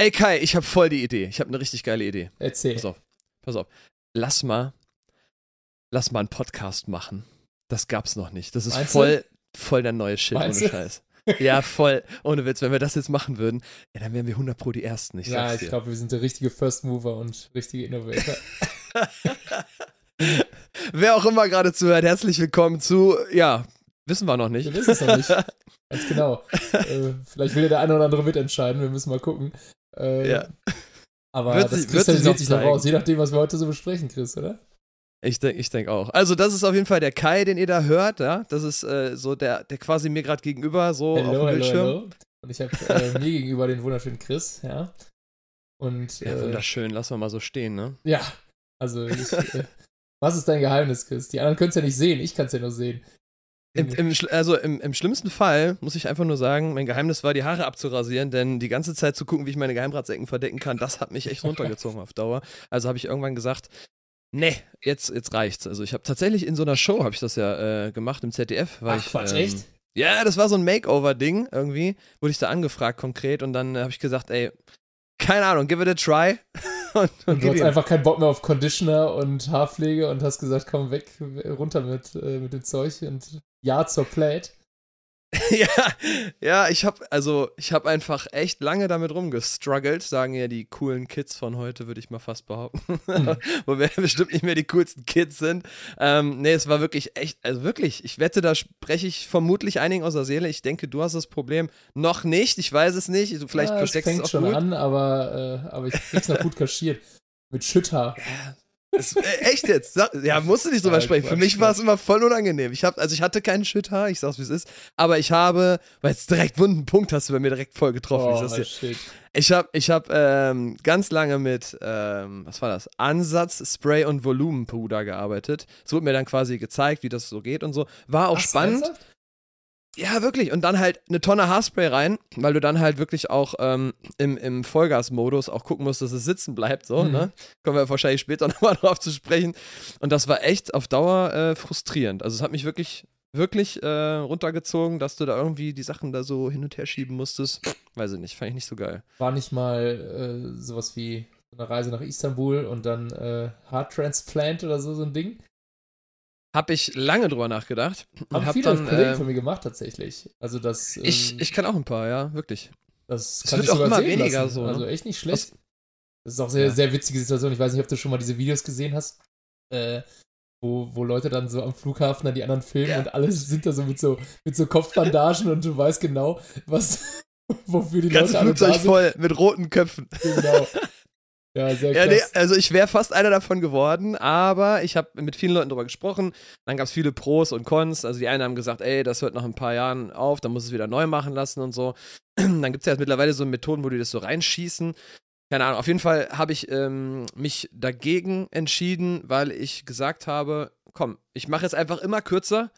Ey Kai, ich habe voll die Idee. Ich habe eine richtig geile Idee. Erzähl. Pass auf, pass auf. Lass mal, lass mal einen Podcast machen. Das gab's noch nicht. Das ist Meinst voll, voll der neue Shit, Meinst ohne du? Scheiß. Ja, voll. Ohne Witz. Wenn wir das jetzt machen würden, ja, dann wären wir 100 pro die Ersten. Ich ja, ich glaube, wir sind der richtige First Mover und richtige Innovator. Wer auch immer gerade zuhört, herzlich willkommen zu, ja, wissen wir noch nicht. Wir wissen es noch nicht. Ganz genau. äh, vielleicht will ja der eine oder andere mitentscheiden, wir müssen mal gucken. Äh, Ja. Aber Wird das sich kristallisiert noch sich noch raus, je nachdem, was wir heute so besprechen, Chris, oder? Ich denke ich denk auch. Also, das ist auf jeden Fall der Kai, den ihr da hört, ja. Das ist äh, so der, der quasi mir gerade gegenüber so auf dem Bildschirm. Und ich habe äh, mir gegenüber den wunderschönen Chris, ja. Und Ja, äh, wunderschön, lassen wir mal so stehen, ne? ja, also ich, äh, was ist dein Geheimnis, Chris? Die anderen können es ja nicht sehen, ich kann es ja nur sehen. Im, im, also im, im schlimmsten Fall muss ich einfach nur sagen, mein Geheimnis war, die Haare abzurasieren, denn die ganze Zeit zu gucken, wie ich meine Geheimratsecken verdecken kann, das hat mich echt runtergezogen auf Dauer. Also habe ich irgendwann gesagt, nee, jetzt, jetzt reicht's. Also ich habe tatsächlich in so einer Show, habe ich das ja äh, gemacht im ZDF. Ach, ich, Quatsch, ähm, echt? Ja, das war so ein Makeover-Ding irgendwie. Wurde ich da angefragt konkret und dann äh, habe ich gesagt, ey, keine Ahnung, give it a try. und, Und und du hast einfach keinen Bock mehr auf Conditioner und Haarpflege und hast gesagt, komm weg, runter mit, äh, mit dem Zeug und ja zur Plate. ja, ja, ich habe also ich habe einfach echt lange damit rumgestruggelt, sagen ja die coolen Kids von heute, würde ich mal fast behaupten. Hm. Wo wir bestimmt nicht mehr die coolsten Kids sind. Ähm, nee, es war wirklich echt, also wirklich, ich wette, da spreche ich vermutlich einigen aus der Seele. Ich denke, du hast das Problem noch nicht, ich weiß es nicht. Du vielleicht ja, es versteckst fängt es auch schon gut. an, aber, äh, aber ich krieg's noch gut kaschiert. Mit Schütthaar. Es, äh, echt jetzt? Ja, musst du nicht drüber Ja, sprechen. Für mich war es immer voll unangenehm. Ich hab, also ich hatte keinen Schütthaar, ich sag's wie es ist, aber ich habe, weil jetzt direkt wunden Punkt hast du bei mir direkt voll getroffen. ich Oh, sag's dir. shit. Ich habe ich hab, ähm, ganz lange mit, ähm, was war das? Ansatz, Spray und Volumenpuder gearbeitet. Es wurde mir dann quasi gezeigt, wie das so geht und so. War auch Ach, spannend. ernsthaft? Ja, wirklich. Und dann halt eine Tonne Haarspray rein, weil du dann halt wirklich auch ähm, im, im Vollgasmodus auch gucken musst, dass es sitzen bleibt. So, Mhm. ne? Kommen wir wahrscheinlich später nochmal drauf zu sprechen. Und das war echt auf Dauer äh, frustrierend. Also es hat mich wirklich, wirklich äh, runtergezogen, dass du da irgendwie die Sachen da so hin und her schieben musstest. Weiß ich nicht, fand ich nicht so geil. War nicht mal äh, sowas wie eine Reise nach Istanbul und dann äh, Haartransplant oder so, so ein Ding? Hab ich lange drüber nachgedacht. Haben hab viele dann, Kollegen äh, von mir gemacht, tatsächlich. Also das, ähm, ich, ich kann auch ein paar, ja, wirklich. das es kann wird ich auch sogar immer sehen weniger lassen. so, ne? Also echt nicht schlecht. Das ist auch sehr, Ja. sehr witzige Situation. Ich weiß nicht, ob du schon mal diese Videos gesehen hast, äh, wo, wo Leute dann so am Flughafen dann die anderen filmen Ja. und alle sind da so mit so, mit so Kopfbandagen und du weißt genau, was, wofür die Ganze Leute alle da Flugzeug sind. voll mit roten Köpfen. Genau. Ja, sehr Ja, nee, also ich wäre fast einer davon geworden, aber ich habe mit vielen Leuten darüber gesprochen. Dann gab es viele Pros und Cons. Also die einen haben gesagt, ey, das hört nach ein paar Jahren auf, dann muss es wieder neu machen lassen und so. Dann gibt es ja jetzt mittlerweile so Methoden, wo die das so reinschießen. Keine Ahnung, auf jeden Fall habe ich ähm, mich dagegen entschieden, weil ich gesagt habe, komm, ich mache jetzt einfach immer kürzer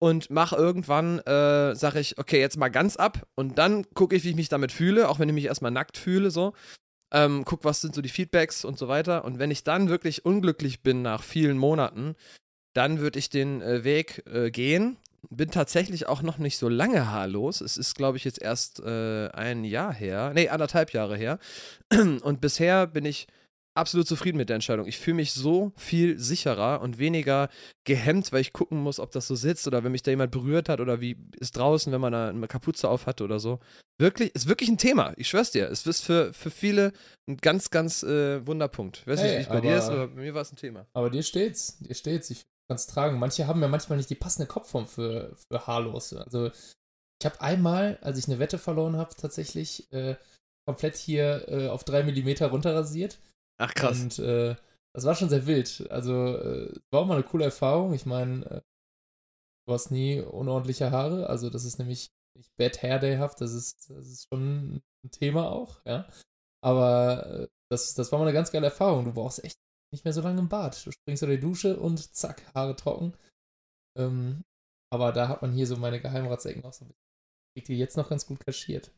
und mache irgendwann, äh, sage ich, okay, jetzt mal ganz ab und dann gucke ich, wie ich mich damit fühle, auch wenn ich mich erstmal nackt fühle, so ähm, guck, was sind so die Feedbacks und so weiter. Und wenn ich dann wirklich unglücklich bin nach vielen Monaten, dann würde ich den äh, Weg äh, gehen. Bin tatsächlich auch noch nicht so lange haarlos. Es ist, glaube ich, jetzt erst äh, ein Jahr her. Nee, anderthalb Jahre her. Und bisher bin ich absolut zufrieden mit der Entscheidung. Ich fühle mich so viel sicherer und weniger gehemmt, weil ich gucken muss, ob das so sitzt oder wenn mich da jemand berührt hat oder wie ist draußen, wenn man da eine Kapuze auf hat oder so. Wirklich, ist wirklich ein Thema. Ich schwör's dir. Es ist für, für viele ein ganz, ganz äh, Wunderpunkt. Ich weiß Hey, nicht, wie es bei dir ist, aber bei mir war es ein Thema. Aber dir steht's, dir steht's. Ich kann es tragen. Manche haben ja manchmal nicht die passende Kopfform für, für Haarlose. Also ich habe einmal, als ich eine Wette verloren habe, tatsächlich äh, komplett hier äh, auf drei Millimeter runterrasiert. Ach krass. Und äh, das war schon sehr wild. Also äh, war auch mal eine coole Erfahrung. Ich meine, äh, du hast nie unordentliche Haare. Also das ist nämlich nicht Bad Hair Day-haft. Das ist, das ist schon ein Thema auch, ja. Aber äh, das, das war mal eine ganz geile Erfahrung. Du brauchst echt nicht mehr so lange im Bad. Du springst unter die Dusche und zack, Haare trocken. Ähm, aber da hat man hier so meine Geheimratsecken auch so ein bisschen. Kriegt die jetzt noch ganz gut kaschiert.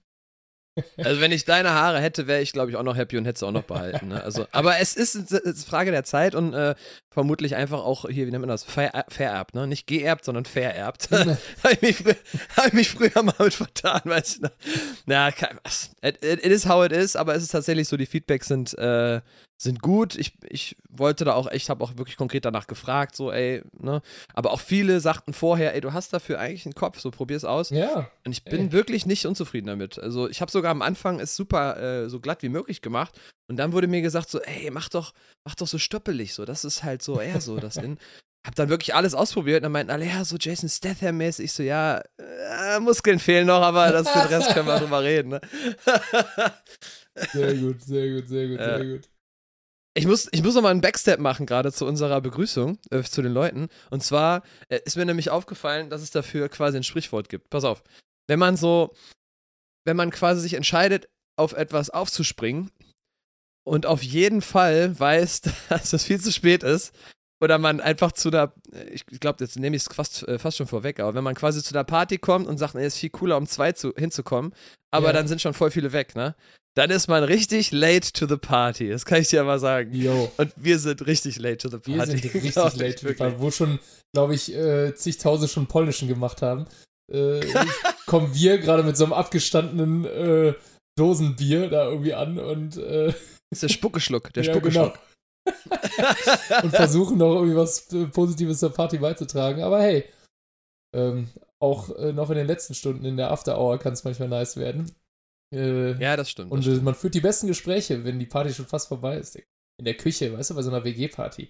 Also wenn ich deine Haare hätte, wäre ich, glaube ich, auch noch happy und hätte sie auch noch behalten. Ne? Also, aber es ist eine Frage der Zeit und äh, vermutlich einfach auch hier, wie nennt man das, Ver vererbt, ne? Nicht geerbt, sondern vererbt. Habe ich, mich hab ich mich früher mal mit vertan, weißt du. Na, it, it is how it is, aber es ist tatsächlich so, die Feedbacks sind, äh, sind gut. Ich, ich wollte da auch, ich habe auch wirklich konkret danach gefragt, so, ey, ne? Aber auch viele sagten vorher, ey, du hast dafür eigentlich einen Kopf, so probier's aus. Ja. Und ich bin ey. wirklich nicht unzufrieden damit. Also ich habe sogar am Anfang es super äh, so glatt wie möglich gemacht. Und dann wurde mir gesagt, so, ey, mach doch, mach doch so stoppelig, so. Das ist halt so eher so das in. Hab dann wirklich alles ausprobiert und dann meinten alle, ja, so Jason Statham-mäßig. Ich so, ja, äh, Muskeln fehlen noch, aber das, den Rest können wir drüber reden, ne? sehr gut, sehr gut, sehr gut, ja. sehr gut. Ich muss, ich muss noch mal einen Backstep machen, gerade zu unserer Begrüßung, äh, zu den Leuten. Und zwar äh, ist mir nämlich aufgefallen, dass es dafür quasi ein Sprichwort gibt. Pass auf. Wenn man so, wenn man quasi sich entscheidet, auf etwas aufzuspringen und auf jeden Fall weiß, dass es viel zu spät ist, oder man einfach zu der, ich glaube, jetzt nehme ich es fast, äh, fast schon vorweg, aber wenn man quasi zu der Party kommt und sagt, es ist viel cooler, um zwei zu, hinzukommen, aber ja. dann sind schon voll viele weg, ne? dann ist man richtig late to the party. Das kann ich dir mal sagen. Yo. Und wir sind richtig late to the party. Wir sind richtig late to the party, wo schon, glaube ich, äh, zigtausend schon polnischen gemacht haben. Äh, kommen wir gerade mit so einem abgestandenen äh, Dosenbier da irgendwie an und. Äh, ist der Spuckeschluck, der ja, Spuckeschluck. Genau. und versuchen noch irgendwie was äh, Positives zur Party beizutragen. Aber hey, ähm, auch äh, noch in den letzten Stunden in der After Hour kann es manchmal nice werden. Äh, ja, das stimmt. Und das stimmt. man führt die besten Gespräche, wenn die Party schon fast vorbei ist. In der Küche, weißt du, bei so einer WG-Party.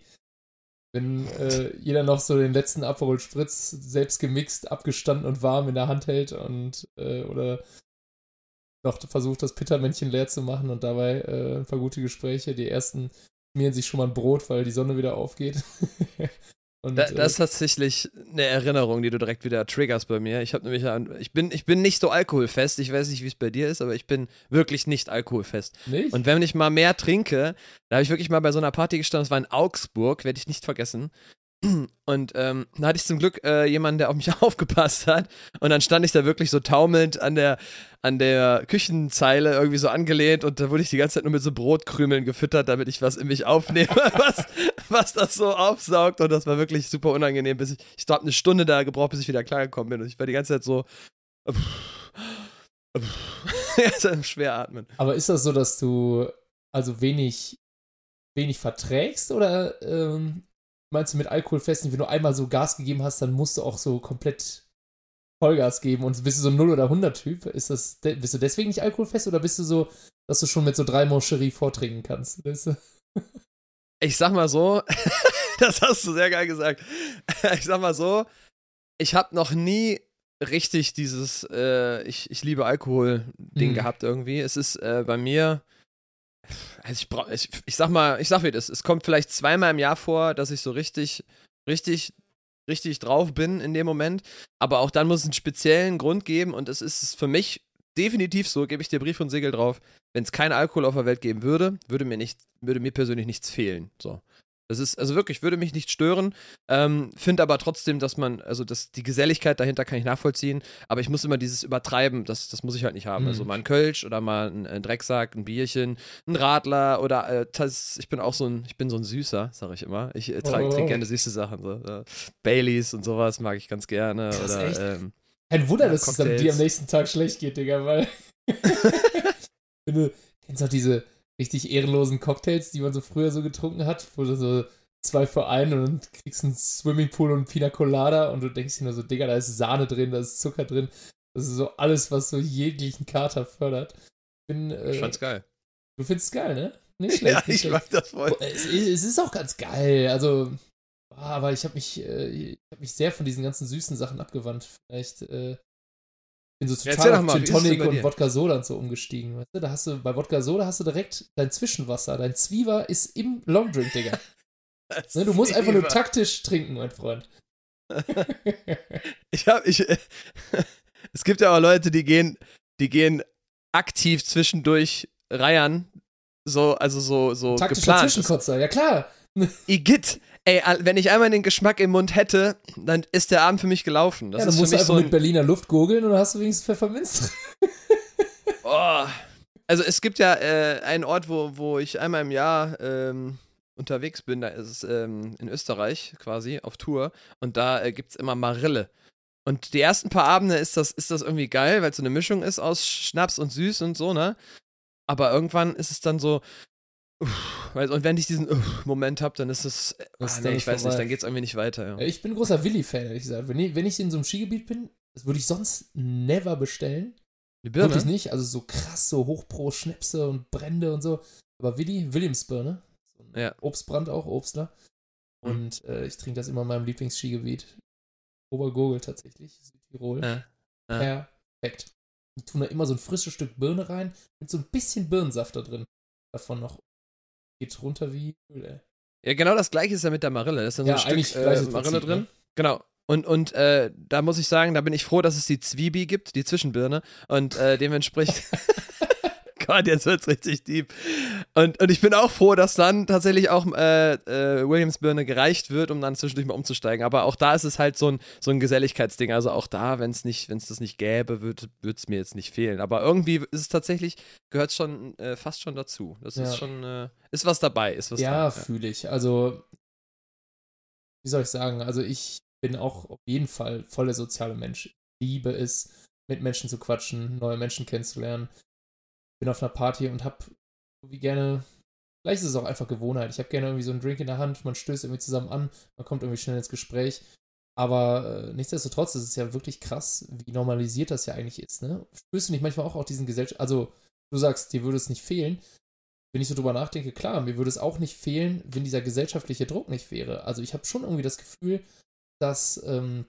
Wenn äh, jeder noch so den letzten Aperol Spritz selbst gemixt, abgestanden und warm in der Hand hält und äh, oder noch versucht, das Pittermännchen leer zu machen und dabei äh, ein paar gute Gespräche. Die ersten schmieren sich schon mal ein Brot, weil die Sonne wieder aufgeht. Und, da, das ist äh, tatsächlich eine Erinnerung, die du direkt wieder triggerst bei mir. Ich habe nämlich an, ich bin, ich bin nicht so alkoholfest. Ich weiß nicht, wie es bei dir ist, aber ich bin wirklich nicht alkoholfest. Nicht? Und wenn ich mal mehr trinke, da habe ich wirklich mal bei so einer Party gestanden, das war in Augsburg, werde ich nicht vergessen. Und ähm, da hatte ich zum Glück äh, jemanden, der auf mich aufgepasst hat. Und dann stand ich da wirklich so taumelnd an der, an der Küchenzeile irgendwie so angelehnt und da wurde ich die ganze Zeit nur mit so Brotkrümeln gefüttert, damit ich was in mich aufnehme, was, was das so aufsaugt. Und das war wirklich super unangenehm, bis ich, ich habe eine Stunde da gebraucht, bis ich wieder klargekommen bin. Und ich war die ganze Zeit so. schwer atmen. Aber ist das so, dass du also wenig, wenig verträgst oder ähm, meinst du mit Alkoholfesten, wenn du einmal so Gas gegeben hast, dann musst du auch so komplett Vollgas geben und bist du so ein 0 oder 100 Typ? Ist das, bist du deswegen nicht alkoholfest oder bist du so, dass du schon mit so drei Moncherie vortrinken kannst? Weißt du? Ich sag mal so, das hast du sehr geil gesagt. Ich sag mal so, ich habe noch nie richtig dieses äh, ich, ich liebe Alkohol-Ding mhm. gehabt irgendwie. Es ist äh, bei mir, also ich, brauch, ich, ich sag mal, ich sag wie das, es kommt vielleicht zweimal im Jahr vor, dass ich so richtig, richtig, richtig drauf bin in dem Moment. Aber auch dann muss es einen speziellen Grund geben und es ist für mich definitiv so, gebe ich dir Brief und Segel drauf. Wenn es keinen Alkohol auf der Welt geben würde, würde mir nicht, würde mir persönlich nichts fehlen. So. Das ist, also wirklich, würde mich nicht stören. Ähm, Finde aber trotzdem, dass man, also das, die Geselligkeit dahinter kann ich nachvollziehen, aber ich muss immer dieses Übertreiben, das, das muss ich halt nicht haben. Also mhm. Also mal ein Kölsch oder mal ein, ein, Drecksack, ein Bierchen, ein Radler oder äh, das, ich bin auch so ein, ich bin so ein Süßer, sag ich immer. Ich äh, oh. trinke gerne süße Sachen. So. Äh, Baileys und sowas mag ich ganz gerne. Das oder, echt? Ähm, Kein Wunder, ja, dass es dann dir am nächsten Tag schlecht geht, Digga, weil. wenn du kennst auch diese richtig ehrenlosen Cocktails, die man so früher so getrunken hat, wo du so zwei für einen und dann kriegst einen Swimmingpool und Pina Colada und du denkst dir nur so, Digga, da ist Sahne drin, da ist Zucker drin. Das ist so alles, was so jeglichen Kater fördert. Bin, äh, ich fand's geil. Du findest es geil, ne? Nicht schlecht. ja, ich mag das voll. Es, es, ist auch ganz geil. Also, aber ich habe mich, äh, ich hab mich sehr von diesen ganzen süßen Sachen abgewandt. Vielleicht äh, bin so total ja, auf Gin Tonic und Wodka Soda und so umgestiegen. Weißt du? Da hast du, bei Wodka Soda hast du direkt dein Zwischenwasser. Dein Zwiever ist im Longdrink, Digga. ne, du musst einfach nur taktisch trinken, mein Freund. ich hab, ich, es gibt ja auch Leute, die gehen, die gehen aktiv zwischendurch reiern. So, also so, so Taktischer geplant. Zwischenkotzer, ja klar. Igitt, Ey, wenn ich einmal den Geschmack im Mund hätte, dann ist der Abend für mich gelaufen. Das ja, dann musst du einfach so mit Berliner Luft gurgeln und dann hast du wenigstens Pfefferminz Oh. Also es gibt ja äh, einen Ort, wo, wo ich einmal im Jahr ähm, unterwegs bin, da ist es ähm, in Österreich quasi auf Tour und da äh, gibt es immer Marille. Und die ersten paar Abende ist das, ist das irgendwie geil, weil es so eine Mischung ist aus Schnaps und Süß und so, ne? Aber irgendwann ist es dann so, uff, und wenn ich diesen uff, Moment habe, dann ist es, Das ah, ist nee, dann ich weiß vorbei. nicht, dann geht es irgendwie nicht weiter. Ja. Ich bin ein großer Willi-Fan, ehrlich gesagt. Wenn ich, wenn ich in so einem Skigebiet bin, das würde ich sonst never bestellen. Die Birne? Wirklich nicht. Also so krass, so hochpro Schnäpse und Brände und so. Aber Willi, Williamsbirne. So Ja. Obstbrand auch, Obstler. Mhm. Und äh, ich trinke das immer in meinem Lieblingsskigebiet. Obergurgel tatsächlich, Südtirol. Ja. Ja. Perfekt. Die tun da immer so ein frisches Stück Birne rein mit so ein bisschen Birnensaft da drin. Davon noch. Geht runter wie Öl, ey. Ja, genau das gleiche ist ja mit der Marille. Da ist dann Ja, so ein Stück äh, Marille drin. ne? Genau. Und, und äh, da muss ich sagen, da bin ich froh, dass es die Zwiebi gibt, die Zwischenbirne. Und äh, dementsprechend. Gott, jetzt wird's richtig deep. Und, und ich bin auch froh, dass dann tatsächlich auch äh, äh, Williamsbirne gereicht wird, um dann zwischendurch mal umzusteigen. Aber auch da ist es halt so ein, so ein Geselligkeitsding. Also auch da, wenn es nicht, wenn es das nicht gäbe, würde es mir jetzt nicht fehlen. Aber irgendwie ist es tatsächlich, gehört schon äh, fast schon dazu. Das Ja. ist schon, äh, ist was dabei, ist was ja, fühle ich. Also, wie soll ich sagen? Also, ich bin auch auf jeden Fall voll der soziale Mensch. Ich liebe es, mit Menschen zu quatschen, neue Menschen kennenzulernen. Bin auf einer Party und hab irgendwie gerne, vielleicht ist es auch einfach Gewohnheit. Ich habe gerne irgendwie so einen Drink in der Hand, man stößt irgendwie zusammen an, man kommt irgendwie schnell ins Gespräch. Aber äh, nichtsdestotrotz ist es ja wirklich krass, wie normalisiert das ja eigentlich ist. Ne? Spürst du nicht manchmal auch, auch diesen Gesellschaft, also du sagst, dir würde es nicht fehlen, wenn ich so drüber nachdenke, klar, mir würde es auch nicht fehlen, wenn dieser gesellschaftliche Druck nicht wäre. Also ich habe schon irgendwie das Gefühl, dass, ähm,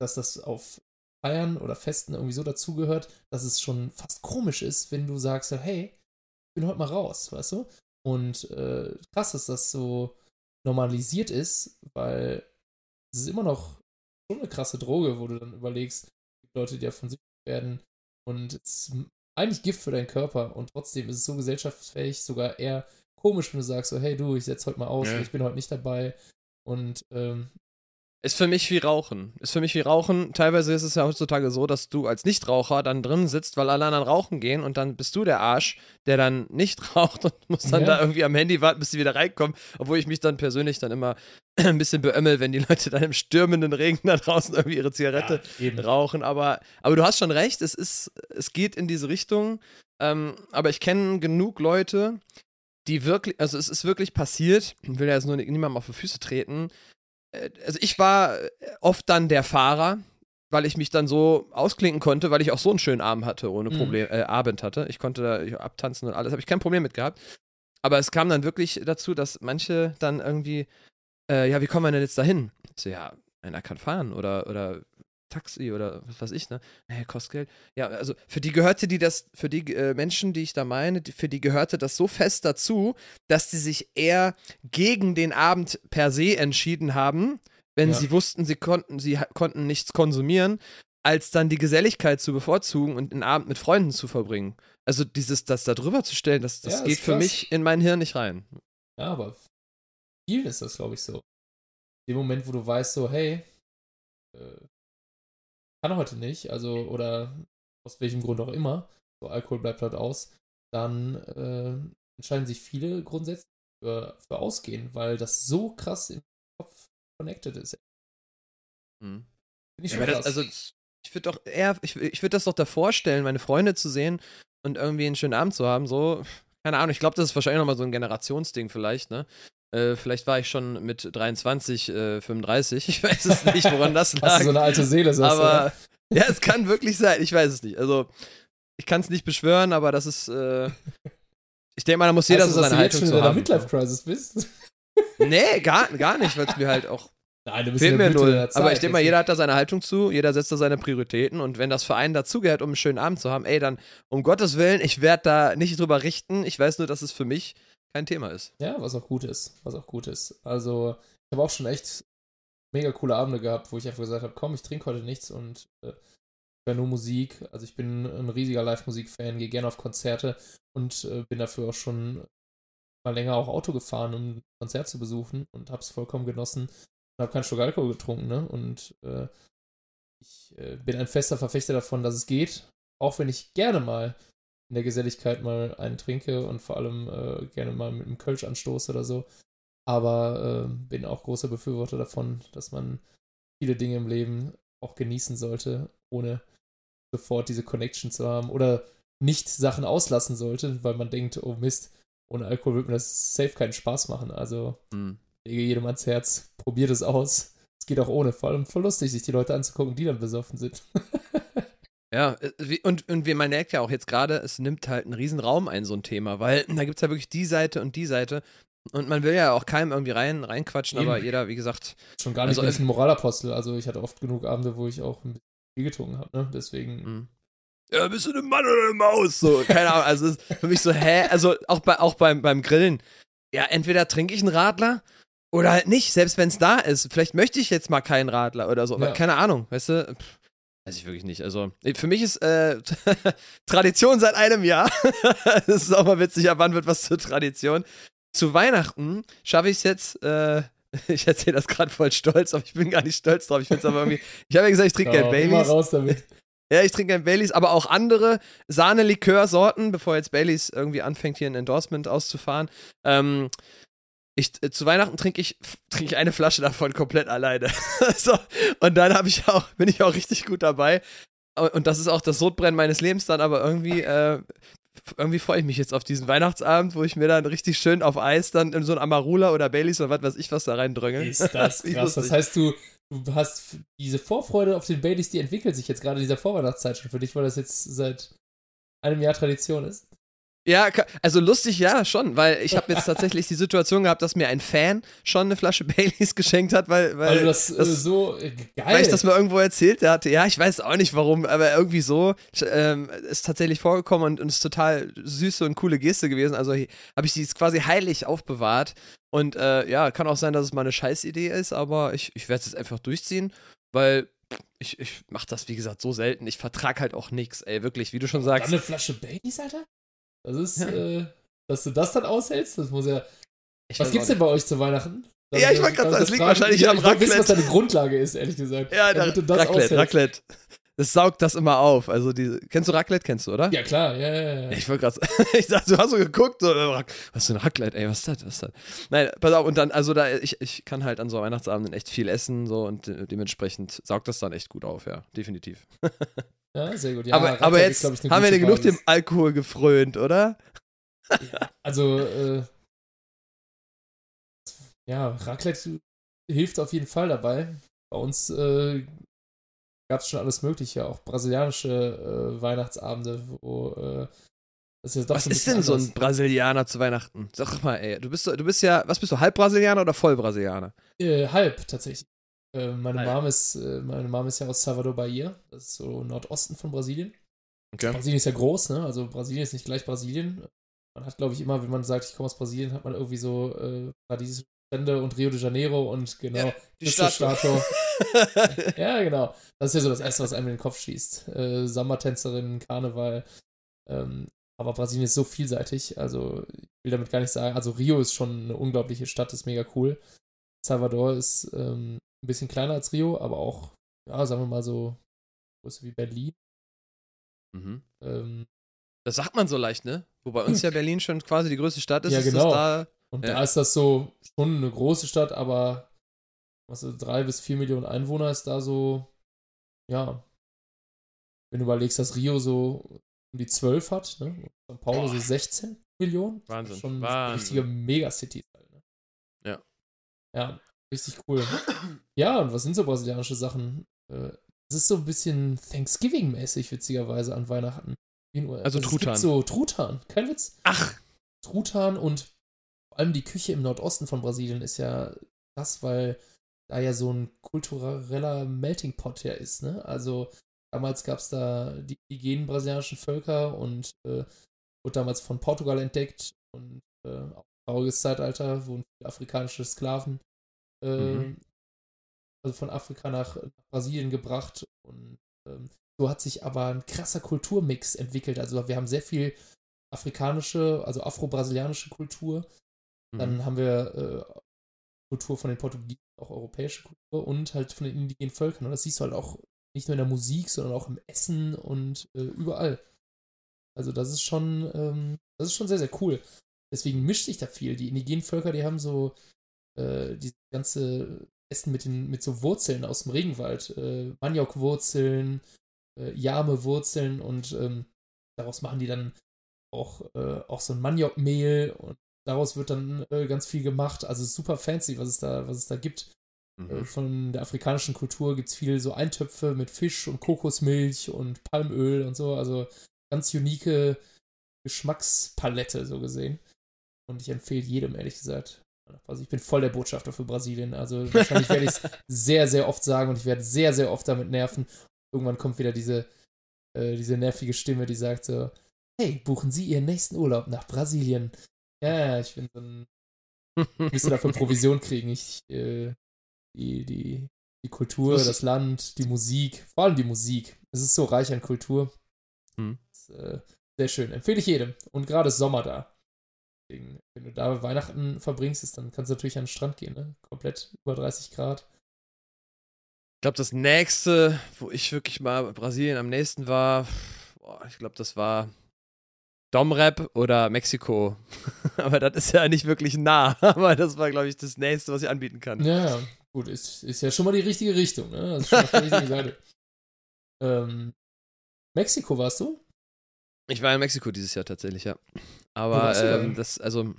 dass das auf Feiern oder Festen irgendwie so dazugehört, dass es schon fast komisch ist, wenn du sagst, so, hey, ich bin heute mal raus, weißt du? Und äh, krass, dass das so normalisiert ist, weil es ist immer noch schon eine krasse Droge, wo du dann überlegst, gibt Leute, die davon süchtig werden und es ist eigentlich Gift für deinen Körper und trotzdem ist es so gesellschaftsfähig, sogar eher komisch, wenn du sagst so, hey du, ich setze heute mal aus, Ja. ich bin heute nicht dabei und ähm, Ist für mich wie Rauchen. Ist für mich wie Rauchen. Teilweise ist es ja heutzutage so, dass du als Nichtraucher dann drin sitzt, weil alle anderen rauchen gehen und dann bist du der Arsch, der dann nicht raucht und muss dann Ja. da irgendwie am Handy warten, bis die wieder reinkommen. Obwohl ich mich dann persönlich dann immer ein bisschen beömmel, wenn die Leute dann im stürmenden Regen da draußen irgendwie ihre Zigarette ja, rauchen. Aber, aber du hast schon recht, es ist, es geht in diese Richtung. Ähm, aber ich kenne genug Leute, die wirklich, also es ist wirklich passiert, ich will ja jetzt nur ni- niemandem auf die Füße treten. Äh, Also ich war äh, oft dann der Fahrer, weil ich mich dann so ausklinken konnte, weil ich auch so einen schönen Abend hatte, ohne Mhm. Problem, äh, Abend hatte. Ich konnte da ich- abtanzen und alles, habe ich kein Problem mit gehabt. Aber es kam dann wirklich dazu, dass manche dann irgendwie, äh, ja, wie kommen wir denn jetzt dahin? Ich so, ja, einer kann fahren oder, oder Taxi oder was weiß ich, ne? Hey, kostet Geld. Ja, also für die gehörte die das, für die äh, Menschen, die ich da meine, die, für die gehörte das so fest dazu, dass die sich eher gegen den Abend per se entschieden haben, wenn Ja. sie wussten, sie konnten, sie konnten nichts konsumieren, als dann die Geselligkeit zu bevorzugen und den Abend mit Freunden zu verbringen. Also dieses, das da drüber zu stellen, das, das Ja, geht für mich in mein Hirn nicht rein. Ja, aber vielen ist das, glaube ich, so. Dem Moment, wo du weißt, so, hey, äh, kann heute nicht, also, oder aus welchem Grund auch immer, so Alkohol bleibt halt aus, dann äh, entscheiden sich viele grundsätzlich für, für Ausgehen, weil das so krass im Kopf connected ist. Mhm. Finde ich Ja, das, also ich würde doch eher, ich, ich würde das doch davor stellen, meine Freunde zu sehen und irgendwie einen schönen Abend zu haben, so, keine Ahnung, ich glaube, das ist wahrscheinlich nochmal so ein Generationsding vielleicht, ne? Äh, vielleicht war ich schon mit 23, äh, 35, ich weiß es nicht, woran das Hast lag. du so eine alte Seele, sagst du, aber oder? ja, es kann wirklich sein, ich weiß es nicht. Also, ich kann es nicht beschwören, aber das ist, äh, ich denke mal, da muss jeder Heißt so das, seine dass du jetzt Haltung schon in zu haben. Midlife-Crisis bist? Nee, gar, gar nicht, weil es mir halt auch Nein, du bist Fehlt der mir null. Zeit. Aber ich denke mal, jeder hat da seine Haltung zu, jeder setzt da seine Prioritäten und wenn das für einen dazugehört, um einen schönen Abend zu haben, ey, dann um Gottes Willen, ich werde da nicht drüber richten. Ich weiß nur, dass es für mich kein Thema ist. Ja, was auch gut ist. Was auch gut ist. Also, ich habe auch schon echt mega coole Abende gehabt, wo ich einfach gesagt habe, komm, ich trinke heute nichts und äh, höre nur Musik. Also ich bin ein riesiger Live-Musik-Fan, gehe gerne auf Konzerte und äh, bin dafür auch schon mal länger auch Auto gefahren, um ein Konzert zu besuchen und habe es vollkommen genossen und habe keinen Schluck Alkohol getrunken, ne? Und äh, ich äh, bin ein fester Verfechter davon, dass es geht, auch wenn ich gerne mal in der Geselligkeit mal einen trinke und vor allem äh, gerne mal mit einem Kölsch anstoße oder so. Aber äh, bin auch großer Befürworter davon, dass man viele Dinge im Leben auch genießen sollte, ohne sofort diese Connection zu haben oder nicht Sachen auslassen sollte, weil man denkt, oh Mist, ohne Alkohol wird mir das safe keinen Spaß machen. Also mhm. lege jedem ans Herz, probiert es aus. Es geht auch ohne, vor allem voll lustig, sich die Leute anzugucken, die dann besoffen sind. Ja, äh, und, und wie man merkt ja auch jetzt gerade, es nimmt halt einen riesen Raum ein, so ein Thema, weil da gibt es ja wirklich die Seite und die Seite. Und man will ja auch keinem irgendwie rein, reinquatschen, Eben. aber jeder, wie gesagt. Schon gar nicht also, ein Moralapostel. Also ich hatte oft genug Abende, wo ich auch ein bisschen viel getrunken habe, ne? Deswegen. Mhm. Ja, bist du eine Mann oder eine Maus? So, keine Ahnung. Also ist für mich so, hä? Also auch, bei, auch beim, beim Grillen. Ja, entweder trinke ich einen Radler oder halt nicht, selbst wenn es da ist. Vielleicht möchte ich jetzt mal keinen Radler oder so. Ja. Keine Ahnung, weißt du? Pff. Weiß ich wirklich nicht. Also, für mich ist äh, Tradition seit einem Jahr. das ist auch mal witzig, ab wann wird was zur Tradition. Zu Weihnachten schaffe ich es jetzt, äh, ich erzähle das gerade voll stolz, aber ich bin gar nicht stolz drauf. Ich finde es aber irgendwie. Ich habe ja gesagt, ich trinke gerne Baileys. Immer raus damit. Ja, ich trinke gerne Baileys, aber auch andere Sahne-Likör-Sorten, bevor jetzt Baileys irgendwie anfängt, hier ein Endorsement auszufahren. Ähm, ich, äh, zu Weihnachten trinke ich, trinke ich eine Flasche davon komplett alleine. so, und dann habe ich auch, bin ich auch richtig gut dabei. Und das ist auch das Sodbrennen meines Lebens dann, aber irgendwie, äh, irgendwie freue ich mich jetzt auf diesen Weihnachtsabend, wo ich mir dann richtig schön auf Eis dann in so ein Amarula oder Baileys oder was weiß ich was da reindrücke. Ist das krass. das heißt, du, du hast diese Vorfreude auf den Baileys, die entwickelt sich jetzt gerade in dieser Vorweihnachtszeit schon für dich, weil das jetzt seit einem Jahr Tradition ist. Ja, also lustig, ja, schon, weil ich habe jetzt tatsächlich die Situation gehabt, dass mir ein Fan schon eine Flasche Baileys geschenkt hat, weil, weil also das, das so geil. Weil ich das mal irgendwo erzählt hatte. Ja, ich weiß auch nicht warum, aber irgendwie so ähm, ist tatsächlich vorgekommen und, und ist total süße und coole Geste gewesen. Also habe ich die quasi heilig aufbewahrt. Und äh, ja, kann auch sein, dass es mal eine Scheißidee ist, aber ich, ich werde es jetzt einfach durchziehen, weil ich, ich mache das, wie gesagt, so selten. Ich vertrag halt auch nichts, ey, wirklich, wie du schon sagst. Dann eine Flasche Baileys, Alter? Das ist, ja. äh, dass du das dann aushältst, das muss ja. Ich was gibt's denn bei euch zu Weihnachten? Dann, ja, ich wollte gerade sagen, es liegt wahrscheinlich ja, am ich Raclette. Ich wissen, was deine Grundlage ist, ehrlich gesagt. Ja, da, Raclette, aushältst. Raclette. Das saugt das immer auf. Also die, kennst du Raclette, kennst du, oder? Ja, klar, ja, ja, ja. Ich wollte gerade ich dachte, du hast so geguckt, so, was ist denn Raclette, ey, was ist das, was ist das? Nein, pass auf, und dann, also da, ich, ich kann halt an so Weihnachtsabenden echt viel essen, so, und dementsprechend saugt das dann echt gut auf, ja, definitiv. Ja, sehr gut. Ja, aber, aber jetzt ist, ich, haben wir genug dem Alkohol gefrönt, oder? also, äh, ja, Raclette hilft auf jeden Fall dabei. Bei uns äh, gab es schon alles Mögliche, auch brasilianische äh, Weihnachtsabende, wo äh, das ist Was ist denn anders. so ein Brasilianer zu Weihnachten? Sag mal, ey, du bist, du bist ja, was bist du, halb Brasilianer oder voll Brasilianer? Äh, halb, tatsächlich. Äh, meine, Mom ist, äh, meine Mom ist ja aus Salvador Bahia, das ist so Nordosten von Brasilien. Okay. Brasilien ist ja groß, ne? Also Brasilien ist nicht gleich Brasilien. Man hat, glaube ich, immer, wenn man sagt, ich komme aus Brasilien, hat man irgendwie so äh, Paradiesstrände und Rio de Janeiro und genau, ja, die Statue. ja, genau. Das ist ja so das Erste, was einem in den Kopf schießt. Äh, Sommertänzerin, Karneval. Ähm, aber Brasilien ist so vielseitig. Also, ich will damit gar nicht sagen, also Rio ist schon eine unglaubliche Stadt, ist mega cool. Salvador ist ähm, ein bisschen kleiner als Rio, aber auch, ja, sagen wir mal so, größer wie Berlin. Mhm. Ähm, das sagt man so leicht, ne? Wo bei uns ja Berlin schon quasi die größte Stadt ist. Ja, genau. Ist da, und ja. da ist das so schon eine große Stadt, aber was so drei bis vier Millionen Einwohner ist da so, ja. Wenn du überlegst, dass Rio so um die zwölf hat, ne? São Paulo so 16 Millionen. Wahnsinn. Schon Wahnsinn. richtige Megacity. Halt, ne? Ja. Ja, richtig cool. ja, und was sind so brasilianische Sachen? Äh, es ist so ein bisschen Thanksgiving-mäßig, witzigerweise, an Weihnachten. Also, also Truthahn. so Truthahn, kein Witz. Ach. Truthahn und vor allem die Küche im Nordosten von Brasilien ist ja krass, weil da ja so ein kultureller Melting Pot ja ist, ne? Also damals gab es da die indigenen brasilianischen Völker und äh, wurde damals von Portugal entdeckt und äh, auch trauriges Zeitalter wurden viele afrikanische Sklaven mhm. also von Afrika nach, nach Brasilien gebracht und ähm, so hat sich aber ein krasser Kulturmix entwickelt. Also wir haben sehr viel afrikanische, also afro-brasilianische Kultur. Dann mhm. haben wir äh, Kultur von den Portugiesen, auch europäische Kultur und halt von den indigenen Völkern. Und das siehst du halt auch nicht nur in der Musik, sondern auch im Essen und äh, überall. Also das ist schon, ähm, das ist schon sehr, sehr cool. Deswegen mischt sich da viel. Die indigenen Völker, die haben so äh, die ganze Essen mit, den, mit so Wurzeln aus dem Regenwald. Äh, Maniokwurzeln, äh, Jame-Wurzeln und ähm, daraus machen die dann auch, äh, auch so ein Maniokmehl und daraus wird dann äh, ganz viel gemacht. Also super fancy, was es da, was es da gibt. Äh, mhm. Von der afrikanischen Kultur gibt es viel so Eintöpfe mit Fisch und Kokosmilch und Palmöl und so. Also ganz unique Geschmackspalette, so gesehen. Und ich empfehle jedem, ehrlich gesagt. Also ich bin voll der Botschafter für Brasilien. Also wahrscheinlich werde ich es sehr, sehr oft sagen und ich werde sehr, sehr oft damit nerven. Irgendwann kommt wieder diese, äh, diese nervige Stimme, die sagt so, hey, buchen Sie Ihren nächsten Urlaub nach Brasilien. Ja, ich bin so ein. Ich müsste dafür Provision kriegen. Ich, äh, die, die, die Kultur, das, das Land, die Musik, vor allem die Musik. Es ist so reich an Kultur. Mhm. Ist, äh, sehr schön. Empfehle ich jedem. Und gerade ist Sommer da. Deswegen, wenn du da Weihnachten verbringst, ist, dann kannst du natürlich an den Strand gehen, ne? Komplett über 30 Grad. Ich glaube, das nächste, wo ich wirklich mal Brasilien am nächsten war, boah, ich glaube, das war Domrep oder Mexiko. Aber das ist ja nicht wirklich nah. Aber das war, glaube ich, das nächste, was ich anbieten kann. Ja, gut, ist, ist ja schon mal die richtige Richtung, ne? Ist schon auf der richtigen Seite. Ähm, Mexiko warst du? Ich war in Mexiko dieses Jahr tatsächlich, ja. Aber ähm, das, also,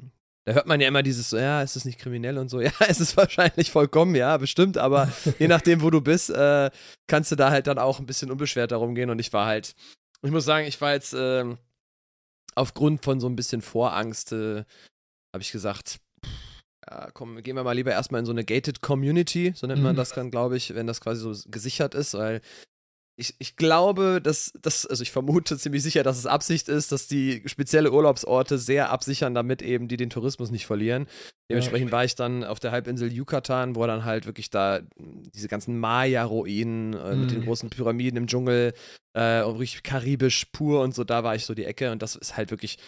da hört man ja immer dieses, so, ja, ist das nicht kriminell und so. Ja, es ist wahrscheinlich vollkommen, ja, bestimmt, aber je nachdem, wo du bist, äh, kannst du da halt dann auch ein bisschen unbeschwert darum gehen. Und ich war halt, ich muss sagen, ich war jetzt äh, aufgrund von so ein bisschen Vorangst, äh, habe ich gesagt, ja, komm, gehen wir mal lieber erstmal in so eine gated Community, so nennt man mhm. das dann, glaube ich, wenn das quasi so gesichert ist, weil ich, ich glaube, dass das, also ich vermute ziemlich sicher, dass es Absicht ist, dass die spezielle Urlaubsorte sehr absichern, damit eben die den Tourismus nicht verlieren. Dementsprechend war ich dann auf der Halbinsel Yucatan, wo dann halt wirklich da diese ganzen Maya-Ruinen äh, mhm. mit den mhm. großen Pyramiden im Dschungel, äh, richtig karibisch pur und so, da war ich so die Ecke und das ist halt wirklich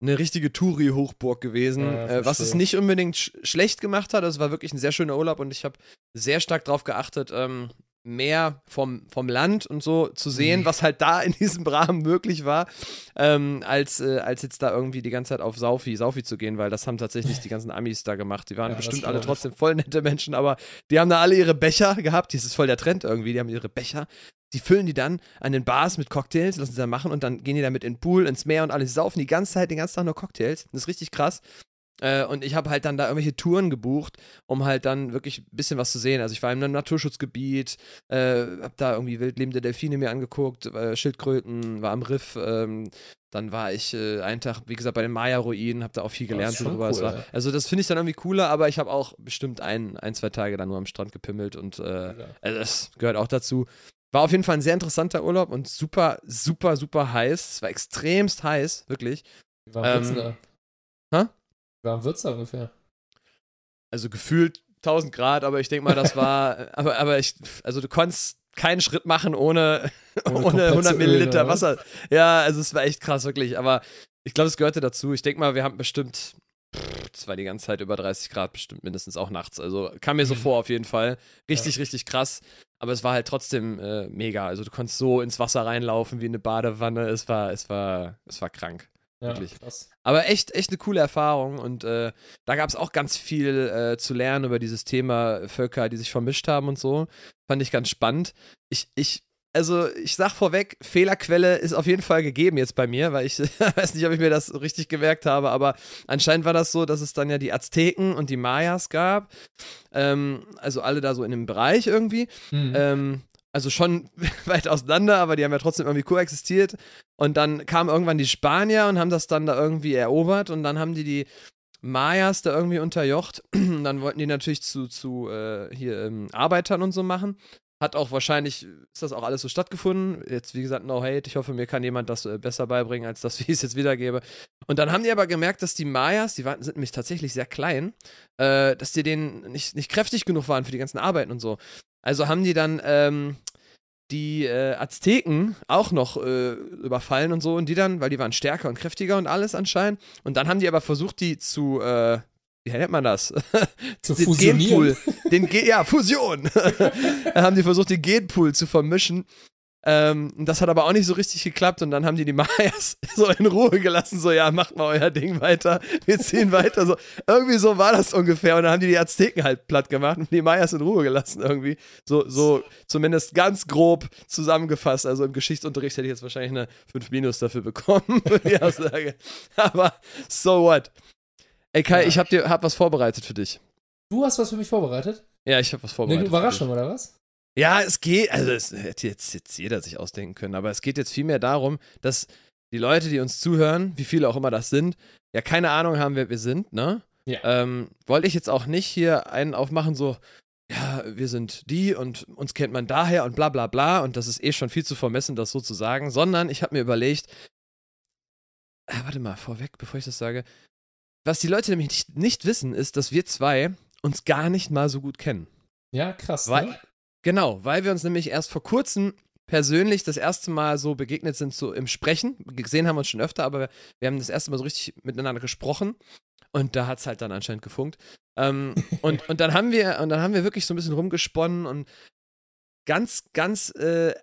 eine richtige Touri-Hochburg gewesen, ja, äh, was es nicht unbedingt sch schlecht gemacht hat. Es war wirklich ein sehr schöner Urlaub und ich habe sehr stark darauf geachtet, ähm, mehr vom, vom Land und so zu sehen, mhm. was halt da in diesem Rahmen möglich war, ähm, als, äh, als jetzt da irgendwie die ganze Zeit auf Saufi, Saufi zu gehen, weil das haben tatsächlich die ganzen Amis da gemacht. Die waren ja, bestimmt alle trotzdem voll nette Menschen, aber die haben da alle ihre Becher gehabt. Das ist voll der Trend irgendwie. Die haben ihre Becher. Die füllen die dann an den Bars mit Cocktails, lassen sie da machen und dann gehen die damit in den Pool, ins Meer und alles saufen die ganze Zeit, den ganzen Tag nur Cocktails. Das ist richtig krass. Äh, und ich habe halt dann da irgendwelche Touren gebucht, um halt dann wirklich ein bisschen was zu sehen. Also ich war in einem Naturschutzgebiet, äh, habe da irgendwie wildlebende Delfine mir angeguckt, äh, Schildkröten, war am Riff. Ähm, dann war ich äh, einen Tag, wie gesagt, bei den Maya-Ruinen, habe da auch viel gelernt darüber. Cool, war, also das finde ich dann irgendwie cooler, aber ich habe auch bestimmt ein, ein, zwei Tage dann nur am Strand gepimmelt und äh, ja. also das gehört auch dazu. War auf jeden Fall ein sehr interessanter Urlaub und super, super, super heiß. Es war extremst heiß, wirklich. Wie war ähm, Hä? Warm wird es ungefähr? Also gefühlt 1000 Grad, aber ich denke mal, das war, aber, aber ich, also du konntest keinen Schritt machen ohne, ohne, ohne 100 Milliliter Öl, Wasser. Ja, also es war echt krass, wirklich. Aber ich glaube, es gehörte dazu. Ich denke mal, wir haben bestimmt, es war die ganze Zeit über 30 Grad, bestimmt mindestens auch nachts. Also kam mir so mhm. vor, auf jeden Fall. Richtig, ja. richtig krass. Aber es war halt trotzdem äh, mega. Also du konntest so ins Wasser reinlaufen wie eine Badewanne. Es war, es war, es war krank. Ja, Wirklich. Krass. Aber echt, echt eine coole Erfahrung und äh, da gab es auch ganz viel äh, zu lernen über dieses Thema Völker, die sich vermischt haben und so. Fand ich ganz spannend. Ich, ich, also ich sag vorweg, Fehlerquelle ist auf jeden Fall gegeben jetzt bei mir, weil ich weiß nicht, ob ich mir das richtig gemerkt habe, aber anscheinend war das so, dass es dann ja die Azteken und die Mayas gab. Ähm, also alle da so in dem Bereich irgendwie. Mhm. Ähm, also schon weit auseinander, aber die haben ja trotzdem irgendwie koexistiert. Und dann kamen irgendwann die Spanier und haben das dann da irgendwie erobert und dann haben die die Mayas da irgendwie unterjocht. dann wollten die natürlich zu, zu äh, hier ähm, Arbeitern und so machen. Hat auch wahrscheinlich, ist das auch alles so stattgefunden. Jetzt, wie gesagt, no hate. Ich hoffe, mir kann jemand das äh, besser beibringen, als das, wie ich es jetzt wiedergebe. Und dann haben die aber gemerkt, dass die Mayas, die waren, sind nämlich tatsächlich sehr klein, äh, dass die denen nicht, nicht kräftig genug waren für die ganzen Arbeiten und so. Also haben die dann ähm, die äh, Azteken auch noch äh, überfallen und so und die dann, weil die waren stärker und kräftiger und alles anscheinend. Und dann haben die aber versucht, die zu, äh, wie nennt man das? Zu den. Genpool, den Ge ja, Fusion. dann haben die versucht, den Genpool zu vermischen. Ähm, das hat aber auch nicht so richtig geklappt und dann haben die die Mayas so in Ruhe gelassen, so ja, macht mal euer Ding weiter, wir ziehen weiter, so irgendwie so war das ungefähr und dann haben die die Azteken halt platt gemacht und die Mayas in Ruhe gelassen irgendwie, so, so zumindest ganz grob zusammengefasst, also im Geschichtsunterricht hätte ich jetzt wahrscheinlich eine 5 Minus dafür bekommen, für die Aussage, aber so what. Ey Kai, Ja. ich hab dir hab was vorbereitet für dich. Du hast was für mich vorbereitet? Ja, ich habe was Eine vorbereitet. dich. Überraschung, oder was? Ja, es geht, also es hätte jetzt, jetzt jeder sich ausdenken können, aber es geht jetzt vielmehr darum, dass die Leute, die uns zuhören, wie viele auch immer das sind, ja keine Ahnung haben, wer wir sind, ne? Ja. Ähm, wollte ich jetzt auch nicht hier einen aufmachen, so, ja, wir sind die und uns kennt man daher und bla bla bla und das ist eh schon viel zu vermessen, das so zu sagen, sondern ich habe mir überlegt, ah, warte mal, vorweg, bevor ich das sage, was die Leute nämlich nicht, nicht wissen, ist, dass wir zwei uns gar nicht mal so gut kennen. Ja, krass. Weil, ne? Genau, weil wir uns nämlich erst vor kurzem persönlich das erste Mal so begegnet sind, so im Sprechen. Gesehen haben wir uns schon öfter, aber wir haben das erste Mal so richtig miteinander gesprochen. Und da hat es halt dann anscheinend gefunkt. Ähm, und, und dann haben wir, und dann haben wir wirklich so ein bisschen rumgesponnen und ganz, ganz äh,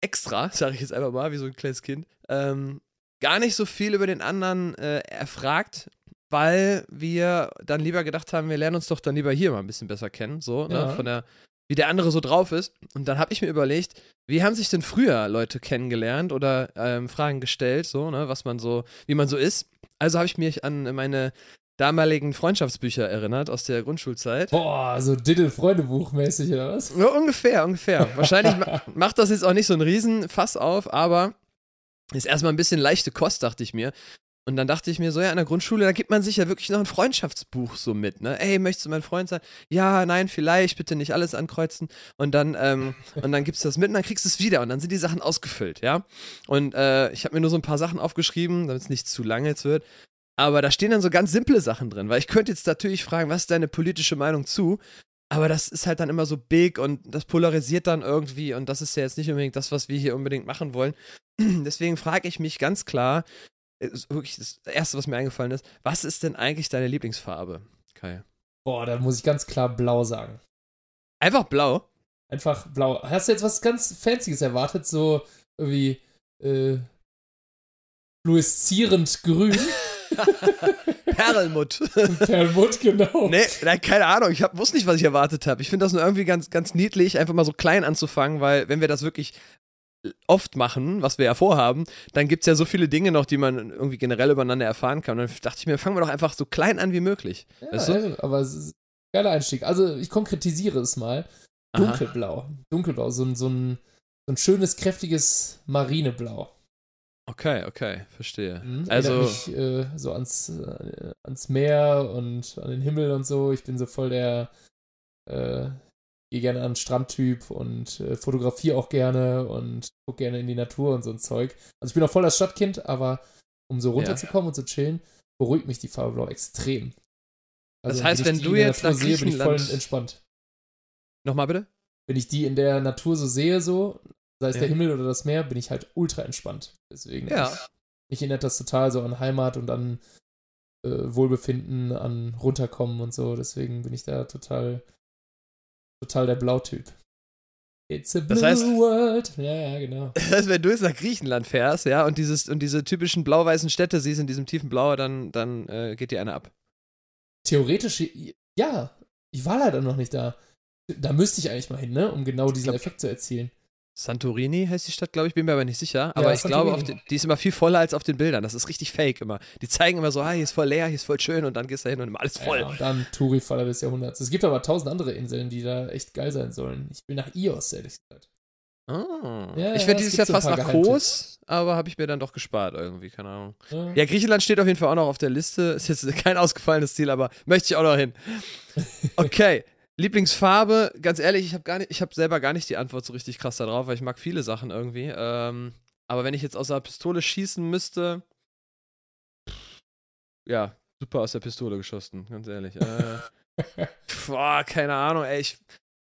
extra, sage ich jetzt einfach mal, wie so ein kleines Kind, ähm, gar nicht so viel über den anderen äh, erfragt, weil wir dann lieber gedacht haben, wir lernen uns doch dann lieber hier mal ein bisschen besser kennen, so, Ja. ne, von der, wie der andere so drauf ist. Und dann habe ich mir überlegt, wie haben sich denn früher Leute kennengelernt oder ähm, Fragen gestellt, so, ne, was man so, wie man so ist. Also habe ich mich an meine damaligen Freundschaftsbücher erinnert aus der Grundschulzeit. Boah, so Diddle-Freundebuch-mäßig, oder was? Ja, ungefähr, ungefähr. Wahrscheinlich ma macht das jetzt auch nicht so einen riesen Fass auf, aber ist erstmal ein bisschen leichte Kost, dachte ich mir. Und dann dachte ich mir so, ja, in der Grundschule, da gibt man sich ja wirklich noch ein Freundschaftsbuch so mit, ne? Ey, möchtest du mein Freund sein? Ja, nein, vielleicht, bitte nicht alles ankreuzen. Und dann, ähm, und dann gibst du das mit und dann kriegst du es wieder und dann sind die Sachen ausgefüllt, ja? Und äh, ich habe mir nur so ein paar Sachen aufgeschrieben, damit es nicht zu lange jetzt wird. Aber da stehen dann so ganz simple Sachen drin, weil ich könnte jetzt natürlich fragen, was ist deine politische Meinung zu? Aber das ist halt dann immer so big und das polarisiert dann irgendwie und das ist ja jetzt nicht unbedingt das, was wir hier unbedingt machen wollen. Deswegen frage ich mich ganz klar, ist wirklich das Erste, was mir eingefallen ist, was ist denn eigentlich deine Lieblingsfarbe, Kai? Boah, da muss ich ganz klar blau sagen. Einfach blau? Einfach blau. Hast du jetzt was ganz Fancyes erwartet? So irgendwie äh, fluoreszierend grün? Perlmutt. Perlmutt, genau. nee, nein, keine Ahnung. Ich hab, wusste nicht, was ich erwartet habe. Ich finde das nur irgendwie ganz, ganz niedlich, einfach mal so klein anzufangen, weil wenn wir das wirklich oft machen, was wir ja vorhaben, dann gibt es ja so viele Dinge noch, die man irgendwie generell übereinander erfahren kann. Und dann dachte ich mir, fangen wir doch einfach so klein an wie möglich. Ja, weißt du? ja, aber es ist ein geiler Einstieg. Also ich konkretisiere es mal. Aha. Dunkelblau. Dunkelblau. So ein, so, ein, so ein schönes, kräftiges Marineblau. Okay, okay, verstehe. Mhm. Also, mich äh, so ans, äh, ans Meer und an den Himmel und so. Ich bin so voll der äh, gehe gerne an den Strandtyp und äh, fotografiere auch gerne und gucke gerne in die Natur und so ein Zeug. Also ich bin auch voll das Stadtkind, aber um so runterzukommen und zu chillen, beruhigt mich die Farbe Blau extrem. Das heißt, wenn die du in der jetzt Natur nach sehe, bin ich voll entspannt. nochmal bitte? Wenn ich die in der Natur so sehe, so, sei es Ja. der Himmel oder das Meer, bin ich halt ultra entspannt. Deswegen, Ja. ich, mich erinnert das total so an Heimat und an äh, Wohlbefinden, an Runterkommen und so. Deswegen bin ich da total, total der Blautyp. It's a blue Das heißt- world. Ja, ja, genau. Das heißt, wenn du jetzt nach Griechenland fährst, ja, und, dieses, und diese typischen blau-weißen Städte siehst in diesem tiefen Blau, dann, dann äh, geht dir eine ab. Theoretisch, ja. Ich war leider noch nicht da. Da müsste ich eigentlich mal hin, ne? Um genau diesen glaub- Effekt zu erzielen. Santorini heißt die Stadt, glaube ich, bin mir aber nicht sicher. Aber ich glaube, auf Santorini. den, die ist immer viel voller als auf den Bildern. Das ist richtig fake immer. Die zeigen immer so, ah, hier ist voll leer, hier ist voll schön und dann gehst du hin und immer alles voll. Ja, und dann Touri-Faller des Jahrhunderts. Es gibt aber tausend andere Inseln, die da echt geil sein sollen. Ich will nach Ios, ehrlich gesagt. Ah. Ja, ich ja, werde es dieses Jahr fast nach. Kos, aber habe ich mir dann doch gespart irgendwie, keine Ahnung. Ja. Ja, Griechenland steht auf jeden Fall auch noch auf der Liste. Ist jetzt kein ausgefallenes Ziel, aber möchte ich auch noch hin. Okay. Lieblingsfarbe, ganz ehrlich, ich habe habe selber gar nicht die Antwort so richtig krass darauf, weil ich mag viele Sachen irgendwie. Ähm, aber wenn ich jetzt aus der Pistole schießen müsste, ja, super aus der Pistole geschossen, ganz ehrlich. Äh, boah, keine Ahnung, ey, ich,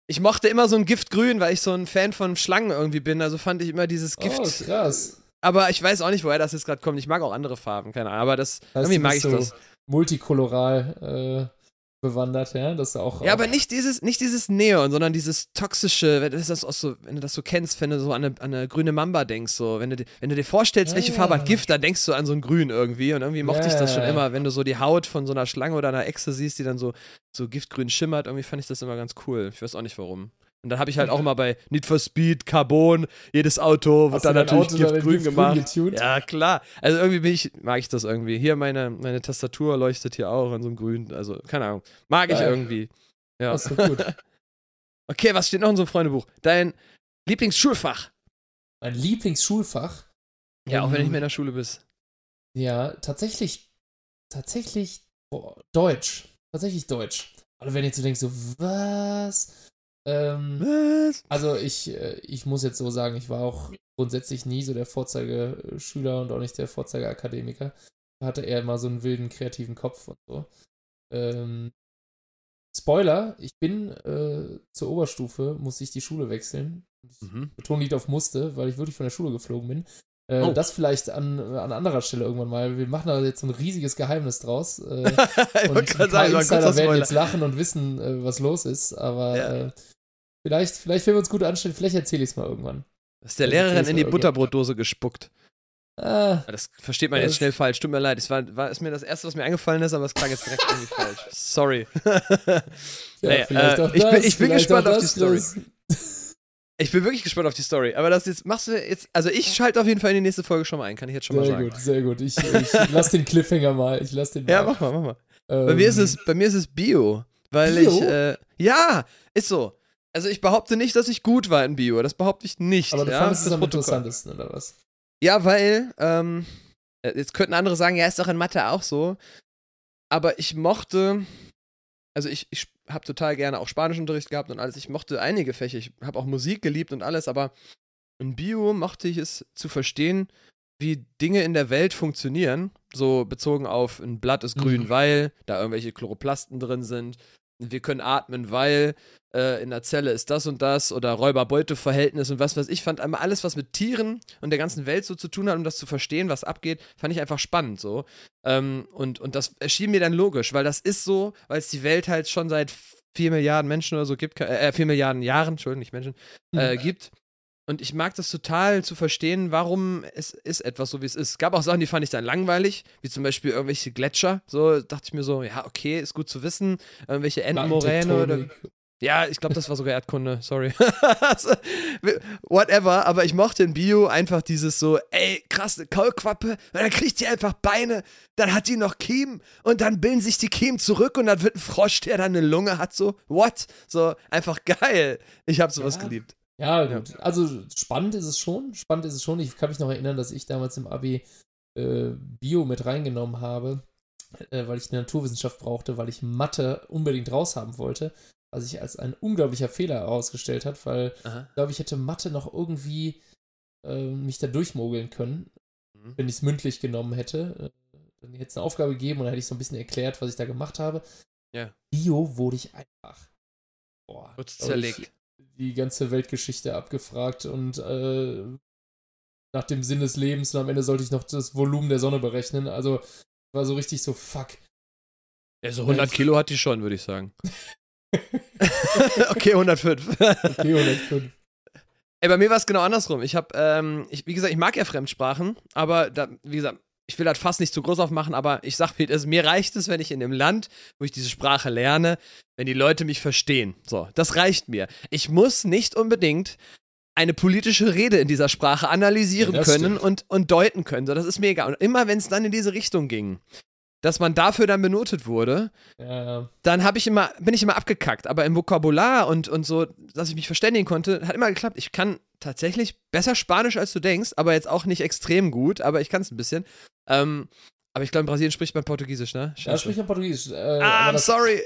ich mochte immer so ein Giftgrün, weil ich so ein Fan von Schlangen irgendwie bin. Also fand ich immer dieses Gift. Oh, krass. Aber ich weiß auch nicht, woher das jetzt gerade kommt. Ich mag auch andere Farben, keine Ahnung. Aber das, Das heißt, irgendwie mag ich so das. multikoloral äh, bewandert, ja. Das ist auch. Ja, auch aber nicht dieses, nicht dieses Neon, sondern dieses toxische, wenn du das, auch so, wenn du das so kennst, wenn du so an eine, an eine grüne Mamba denkst, so, wenn du, dir- wenn du dir vorstellst, welche Ja. Farbe hat Gift, dann denkst du an so ein Grün irgendwie und irgendwie mochte ich das schon Ja. immer, wenn du so die Haut von so einer Schlange oder einer Echse siehst, die dann so, so giftgrün schimmert, irgendwie fand ich das immer ganz cool. Ich weiß auch nicht warum. Und dann habe ich halt auch immer bei Need for Speed, Carbon, jedes Auto wird du dann natürlich Auto giftgrün gemacht. getuned? Ja, klar. Also irgendwie bin ich, mag ich das irgendwie. Hier meine, meine Tastatur leuchtet hier auch in so einem Grün. Also, keine Ahnung. Mag ich Geil. irgendwie. Ja. Das ist gut. Okay, was steht noch in so einem Freundebuch? Dein Lieblingsschulfach. Mein Lieblingsschulfach. Ja, auch wenn du Ähm, nicht mehr in der Schule bist. Ja, tatsächlich, tatsächlich boah, Deutsch. Tatsächlich Deutsch. Also wenn ihr jetzt so denkt, so, was? Ähm, Was? also ich, äh, ich muss jetzt so sagen, ich war auch grundsätzlich nie so der Vorzeigeschüler und auch nicht der Vorzeigeakademiker. Hatte eher immer so einen wilden, kreativen Kopf und so. Ähm, Spoiler, ich bin äh, zur Oberstufe, musste ich die Schule wechseln. Mhm. Betonung liegt auf musste, weil ich wirklich von der Schule geflogen bin. Äh, Oh. Das vielleicht an, an anderer Stelle irgendwann mal. Wir machen da jetzt ein riesiges Geheimnis draus. Äh, und ein paar sagen, Insider werden jetzt lachen und wissen, äh, was los ist. Aber Ja. Vielleicht, vielleicht, wenn wir uns gut anstellen, vielleicht erzähle ich es mal irgendwann. Ist der Das Lehrerin in mal die. Butterbrotdose gespuckt. Ah, Das versteht man Das- jetzt schnell falsch. Tut mir leid. Es war, war ist mir das erste, was mir eingefallen ist, aber es klang jetzt direkt irgendwie falsch. Sorry. ja, Naja, vielleicht äh, auch ich das, bin- ich bin gespannt auf die das, Story. Chris. Ich bin wirklich gespannt auf die Story. Aber das jetzt machst du jetzt. Also ich schalte auf jeden Fall in die nächste Folge schon mal ein, kann ich jetzt schon mal Sehr sagen. gut, sehr gut. Ich, ich lass den Cliffhanger mal. Ich lass den mal. Ja, mach mal, mach mal. Ähm, Bei mir ist es, bei mir ist es Bio, weil Bio? ich äh, ja, ist so. Also ich behaupte nicht, dass ich gut war in Bio. Das behaupte ich nicht. Aber du ja, fandest es fürs am interessantesten, oder was? Ja, weil ähm, äh, jetzt könnten andere sagen, ja, ist doch in Mathe auch so. Aber ich mochte, also ich, ich habe total gerne auch Spanischunterricht gehabt und alles. Ich mochte einige Fächer. Ich habe auch Musik geliebt und alles. Aber in Bio mochte ich es zu verstehen, wie Dinge in der Welt funktionieren. So bezogen auf ein Blatt ist grün, Mhm. weil da irgendwelche Chloroplasten drin sind. Wir können atmen, weil äh, in der Zelle ist das und das oder Räuber-Beute-Verhältnis und was weiß ich. Fand einmal alles, was mit Tieren und der ganzen Welt so zu tun hat, um das zu verstehen, was abgeht, fand ich einfach spannend so. Ähm, und, und das erschien mir dann logisch, weil das ist so, weil es die Welt halt schon seit vier Milliarden Menschen oder so gibt, äh, vier Milliarden Jahren, Entschuldigung, nicht Menschen, äh, gibt. Und ich mag das total zu verstehen, warum es ist etwas so, wie es ist. Es gab auch Sachen, die fand ich dann langweilig, wie zum Beispiel irgendwelche Gletscher. So dachte ich mir so, ja, okay, ist gut zu wissen. Irgendwelche Entenmoräne oder. Ja, ich glaube, das war sogar Erdkunde, sorry. Whatever, aber ich mochte in Bio einfach dieses so, ey, krass, eine Kaulquappe, und dann kriegt die einfach Beine, dann hat die noch Kiemen und dann bilden sich die Kiemen zurück und dann wird ein Frosch, der dann eine Lunge hat, so, what? So, einfach geil. Ich habe sowas Ja. geliebt. Ja, gut. Also spannend ist es schon. Spannend ist es schon. Ich kann mich noch erinnern, dass ich damals im Abi äh, Bio mit reingenommen habe, äh, weil ich eine Naturwissenschaft brauchte, weil ich Mathe unbedingt raushaben wollte, was sich als ein unglaublicher Fehler herausgestellt hat, weil Aha. ich glaube, ich hätte Mathe noch irgendwie äh, mich da durchmogeln können, Mhm. wenn ich es mündlich genommen hätte. Äh, dann hätte es eine Aufgabe gegeben und dann hätte ich so ein bisschen erklärt, was ich da gemacht habe. Ja. Bio wurde ich einfach boah, Wurde zerlegt. die ganze Weltgeschichte abgefragt und äh, nach dem Sinn des Lebens und am Ende sollte ich noch das Volumen der Sonne berechnen. Also war so richtig so, fuck. Ja, so 100 ich- Kilo hat die schon, würde ich sagen. okay, 105. Okay, 105. Ey, bei mir war es genau andersrum. Ich habe, ähm, wie gesagt, ich mag ja Fremdsprachen, aber da, wie gesagt, ich will das fast nicht zu groß aufmachen, aber ich sag es, mir reicht es, wenn ich in dem Land, wo ich diese Sprache lerne, wenn die Leute mich verstehen. So, das reicht mir. Ich muss nicht unbedingt eine politische Rede in dieser Sprache analysieren Ja, können stimmt. und, und deuten können. So, das ist mir egal. Und immer wenn es dann in diese Richtung ging, dass man dafür dann benotet wurde, Ja, dann habe ich immer, bin ich immer abgekackt. Aber im Vokabular und, und so, dass ich mich verständigen konnte, hat immer geklappt. Ich kann tatsächlich besser Spanisch, als du denkst, aber jetzt auch nicht extrem gut, aber ich kann es ein bisschen. Ähm, aber ich glaube, in Brasilien spricht man Portugiesisch, ne? Ja, spricht man Portugiesisch. Äh, ah, I'm das, sorry.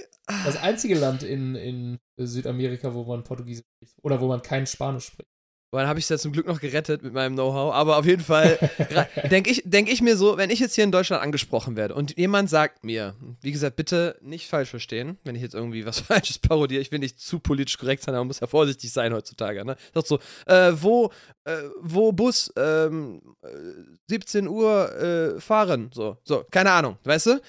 das einzige Land in, in Südamerika, wo man Portugiesisch spricht. Oder wo man kein Spanisch spricht. Dann habe ich es ja zum Glück noch gerettet mit meinem Know-how. Aber auf jeden Fall denke ich, denk ich mir so, wenn ich jetzt hier in Deutschland angesprochen werde und jemand sagt mir, wie gesagt, bitte nicht falsch verstehen, wenn ich jetzt irgendwie was Falsches parodiere, ich will nicht zu politisch korrekt sein, aber man muss ja vorsichtig sein heutzutage. Ne? Sagt so, äh, wo, äh, wo Bus ähm, äh, 17 Uhr äh, fahren, so, so, keine Ahnung, weißt du?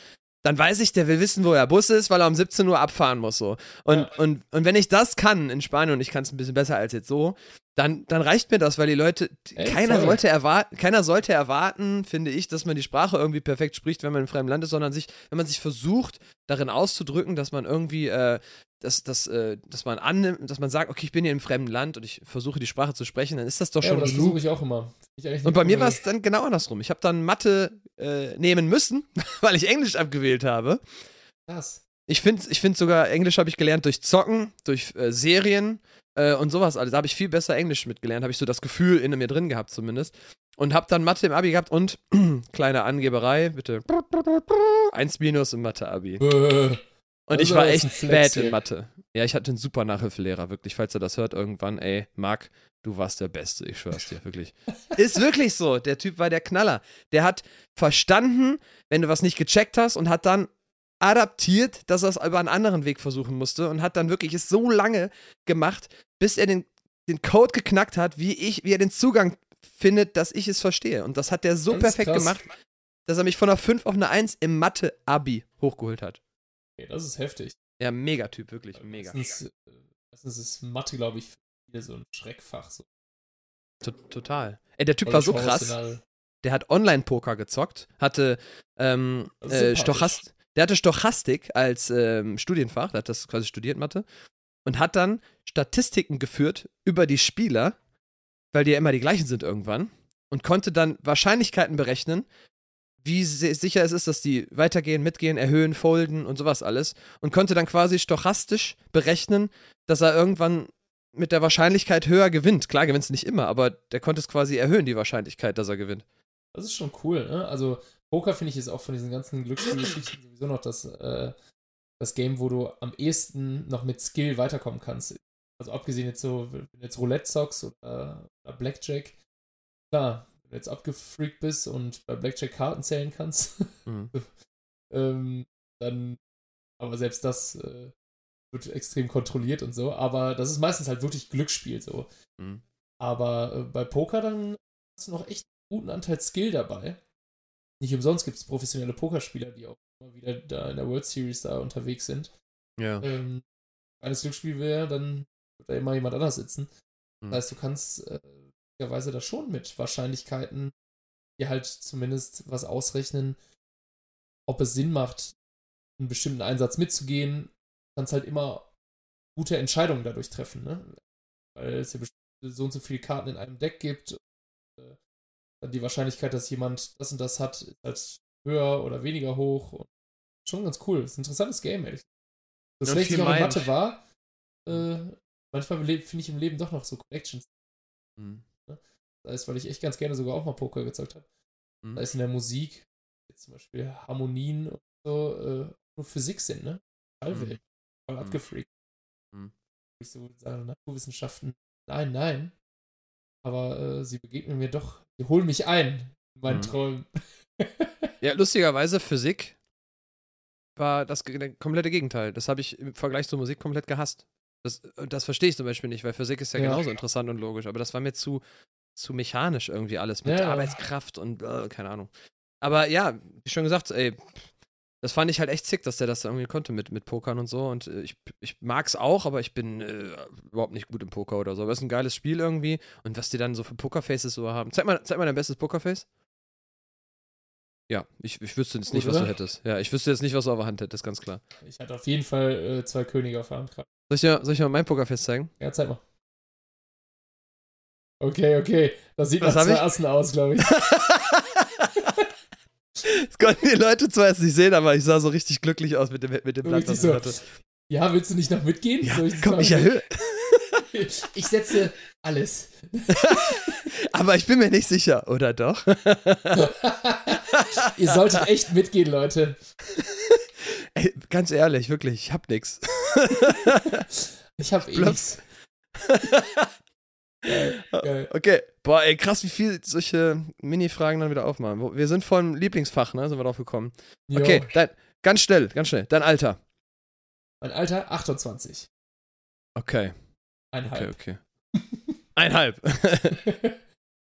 Dann weiß ich, der will wissen, wo der Bus ist, weil er um 17 Uhr abfahren muss so. Und, Ja. und, und wenn ich das kann in Spanien und ich kann es ein bisschen besser als jetzt so, dann, dann reicht mir das, weil die Leute, Ey, keiner voll. sollte erwarten, keiner sollte erwarten, finde ich, dass man die Sprache irgendwie perfekt spricht, wenn man in einem fremden Land ist, sondern sich, wenn man sich versucht, darin auszudrücken, dass man irgendwie, äh, dass, dass, äh, dass man annimmt, dass man sagt, okay, ich bin hier im fremden Land und ich versuche die Sprache zu sprechen, dann ist das doch Ja, schon das versuche ich auch immer. Ich Und bei mir war es dann genau andersrum. Ich habe dann Mathe äh, nehmen müssen, weil ich Englisch abgewählt habe. Krass. Ich finde ich find sogar, Englisch habe ich gelernt durch Zocken, durch äh, Serien äh, und sowas. Also da habe ich viel besser Englisch mitgelernt, habe ich so das Gefühl in mir drin gehabt zumindest. Und habe dann Mathe im Abi gehabt und, kleine Angeberei, bitte, 1 minus im Mathe-Abi. Und ich war echt bad in. Mathe. Ja, ich hatte einen super Nachhilfelehrer, wirklich. Falls er das hört irgendwann, ey, Marc, du warst der Beste, ich schwör's dir, wirklich. Ist wirklich so. Der Typ war der Knaller. Der hat verstanden, wenn du was nicht gecheckt hast und hat dann adaptiert, dass er es über einen anderen Weg versuchen musste und hat dann wirklich es so lange gemacht, bis er den, den Code geknackt hat, wie ich, wie er den Zugang findet, dass ich es verstehe. Und das hat der so ist perfekt krass. gemacht, dass er mich von einer 5 auf eine 1 im Mathe-Abi hochgeholt hat. Okay, das ist heftig. Ja, Megatyp, wirklich, mega. Erstens, äh, erstens ist Mathe, glaube ich, für viele so ein Schreckfach. So. To- Total. Ey, der Typ war so krass. Der hat Online-Poker gezockt, hatte ähm, äh. Stochast der hatte Stochastik als ähm, Studienfach, der hat das quasi studiert, Mathe, und hat dann Statistiken geführt über die Spieler, weil die ja immer die gleichen sind irgendwann, und konnte dann Wahrscheinlichkeiten berechnen, wie si- sicher es ist, dass die weitergehen, mitgehen, erhöhen, folden und sowas alles, und konnte dann quasi stochastisch berechnen, dass er irgendwann mit der Wahrscheinlichkeit höher gewinnt. Klar gewinnt es nicht immer, aber der konnte es quasi erhöhen, die Wahrscheinlichkeit, dass er gewinnt. Das ist schon cool, ne? Also, Poker finde ich ist auch von diesen ganzen Glücksspielgeschichten sowieso noch das, äh, das Game, wo du am ehesten noch mit Skill weiterkommen kannst. Also, abgesehen jetzt so, wenn du jetzt Roulette zockst oder, oder Blackjack. Klar, wenn du jetzt abgefreakt bist und bei Blackjack Karten zählen kannst, Mhm. ähm, dann, aber selbst das äh, wird extrem kontrolliert und so. Aber das ist meistens halt wirklich Glücksspiel so. Mhm. Aber äh, bei Poker dann hast du noch echt einen guten Anteil Skill dabei. Nicht umsonst gibt es professionelle Pokerspieler, die auch immer wieder da in der World Series da unterwegs sind. Ja. Ähm, wenn es Glücksspiel wäre, dann wird da immer jemand anders sitzen. Mhm. Das heißt, du kannst äh, möglicherweise da schon mit Wahrscheinlichkeiten dir halt zumindest was ausrechnen, ob es Sinn macht, einen bestimmten Einsatz mitzugehen. Kannst halt immer gute Entscheidungen dadurch treffen, ne? Weil es ja so und so viele Karten in einem Deck gibt. Und, äh, dann die Wahrscheinlichkeit, dass jemand das und das hat, ist halt höher oder weniger hoch. Und schon ganz cool. Das ist ein interessantes Game, ehrlich. So Ja, schlecht ich auch in. Mathe war, äh, manchmal finde ich im Leben doch noch so Connections. Mhm. Das heißt, weil ich echt ganz gerne sogar auch mal Poker gezockt habe. Mhm. Da ist in der Musik, jetzt zum Beispiel Harmonien und so, äh, nur Physik sind, ne? Schallwelt. Voll Mhm. abgefreakt. Mhm. Ich so sagen, Naturwissenschaften, nein, nein. Aber äh, sie begegnen mir doch, sie holen mich ein in meinen Mhm. Träumen. Ja, lustigerweise, Physik war das komplette Gegenteil. Das habe ich im Vergleich zur Musik komplett gehasst. Das, und das verstehe ich zum Beispiel nicht, weil Physik ist ja, Ja. genauso interessant und logisch, aber das war mir zu, zu mechanisch irgendwie alles mit Ja, ja. Arbeitskraft und äh, keine Ahnung. Aber ja, wie schon gesagt, ey, das fand ich halt echt sick, dass der das irgendwie konnte mit, mit Pokern und so. Und äh, ich, ich mag's auch, aber ich bin äh, überhaupt nicht gut im Poker oder so. Aber es ist ein geiles Spiel irgendwie. Und was die dann so für Pokerfaces so haben. Zeig mal, zeig mal dein bestes Pokerface. Ja, ich, ich wüsste jetzt nicht, Gut, was du hättest. Ja, ich wüsste jetzt nicht, was du auf der Hand hättest, ganz klar. Ich hatte auf jeden Fall äh, zwei Könige auf der Hand. Soll ich dir, soll ich dir mal mein Pokerface zeigen? Ja, zeig mal. Okay, okay. Das sieht Was nach hab zwei ich? Assen aus, glaube ich. Das konnten die Leute zwar jetzt nicht sehen, aber ich sah so richtig glücklich aus mit dem, mit dem Blatt, was ich so. hatte. Ja, willst du nicht noch mitgehen? Ja, Soll ich komm, ich erhöhe. Ich setze alles. Aber ich bin mir nicht sicher, oder doch? Ihr solltet echt mitgehen, Leute. Ey, ganz ehrlich, wirklich, ich hab nix. Ich habe eh nichts. Geil, geil. Okay, boah, ey, krass, wie viel solche Mini-Fragen dann wieder aufmachen. Wir sind vom Lieblingsfach, ne? Sind wir drauf gekommen. Okay, dein, ganz schnell, ganz schnell. Dein Alter. Mein Alter 28. Okay, okay, Einhalb. okay. Einhalb.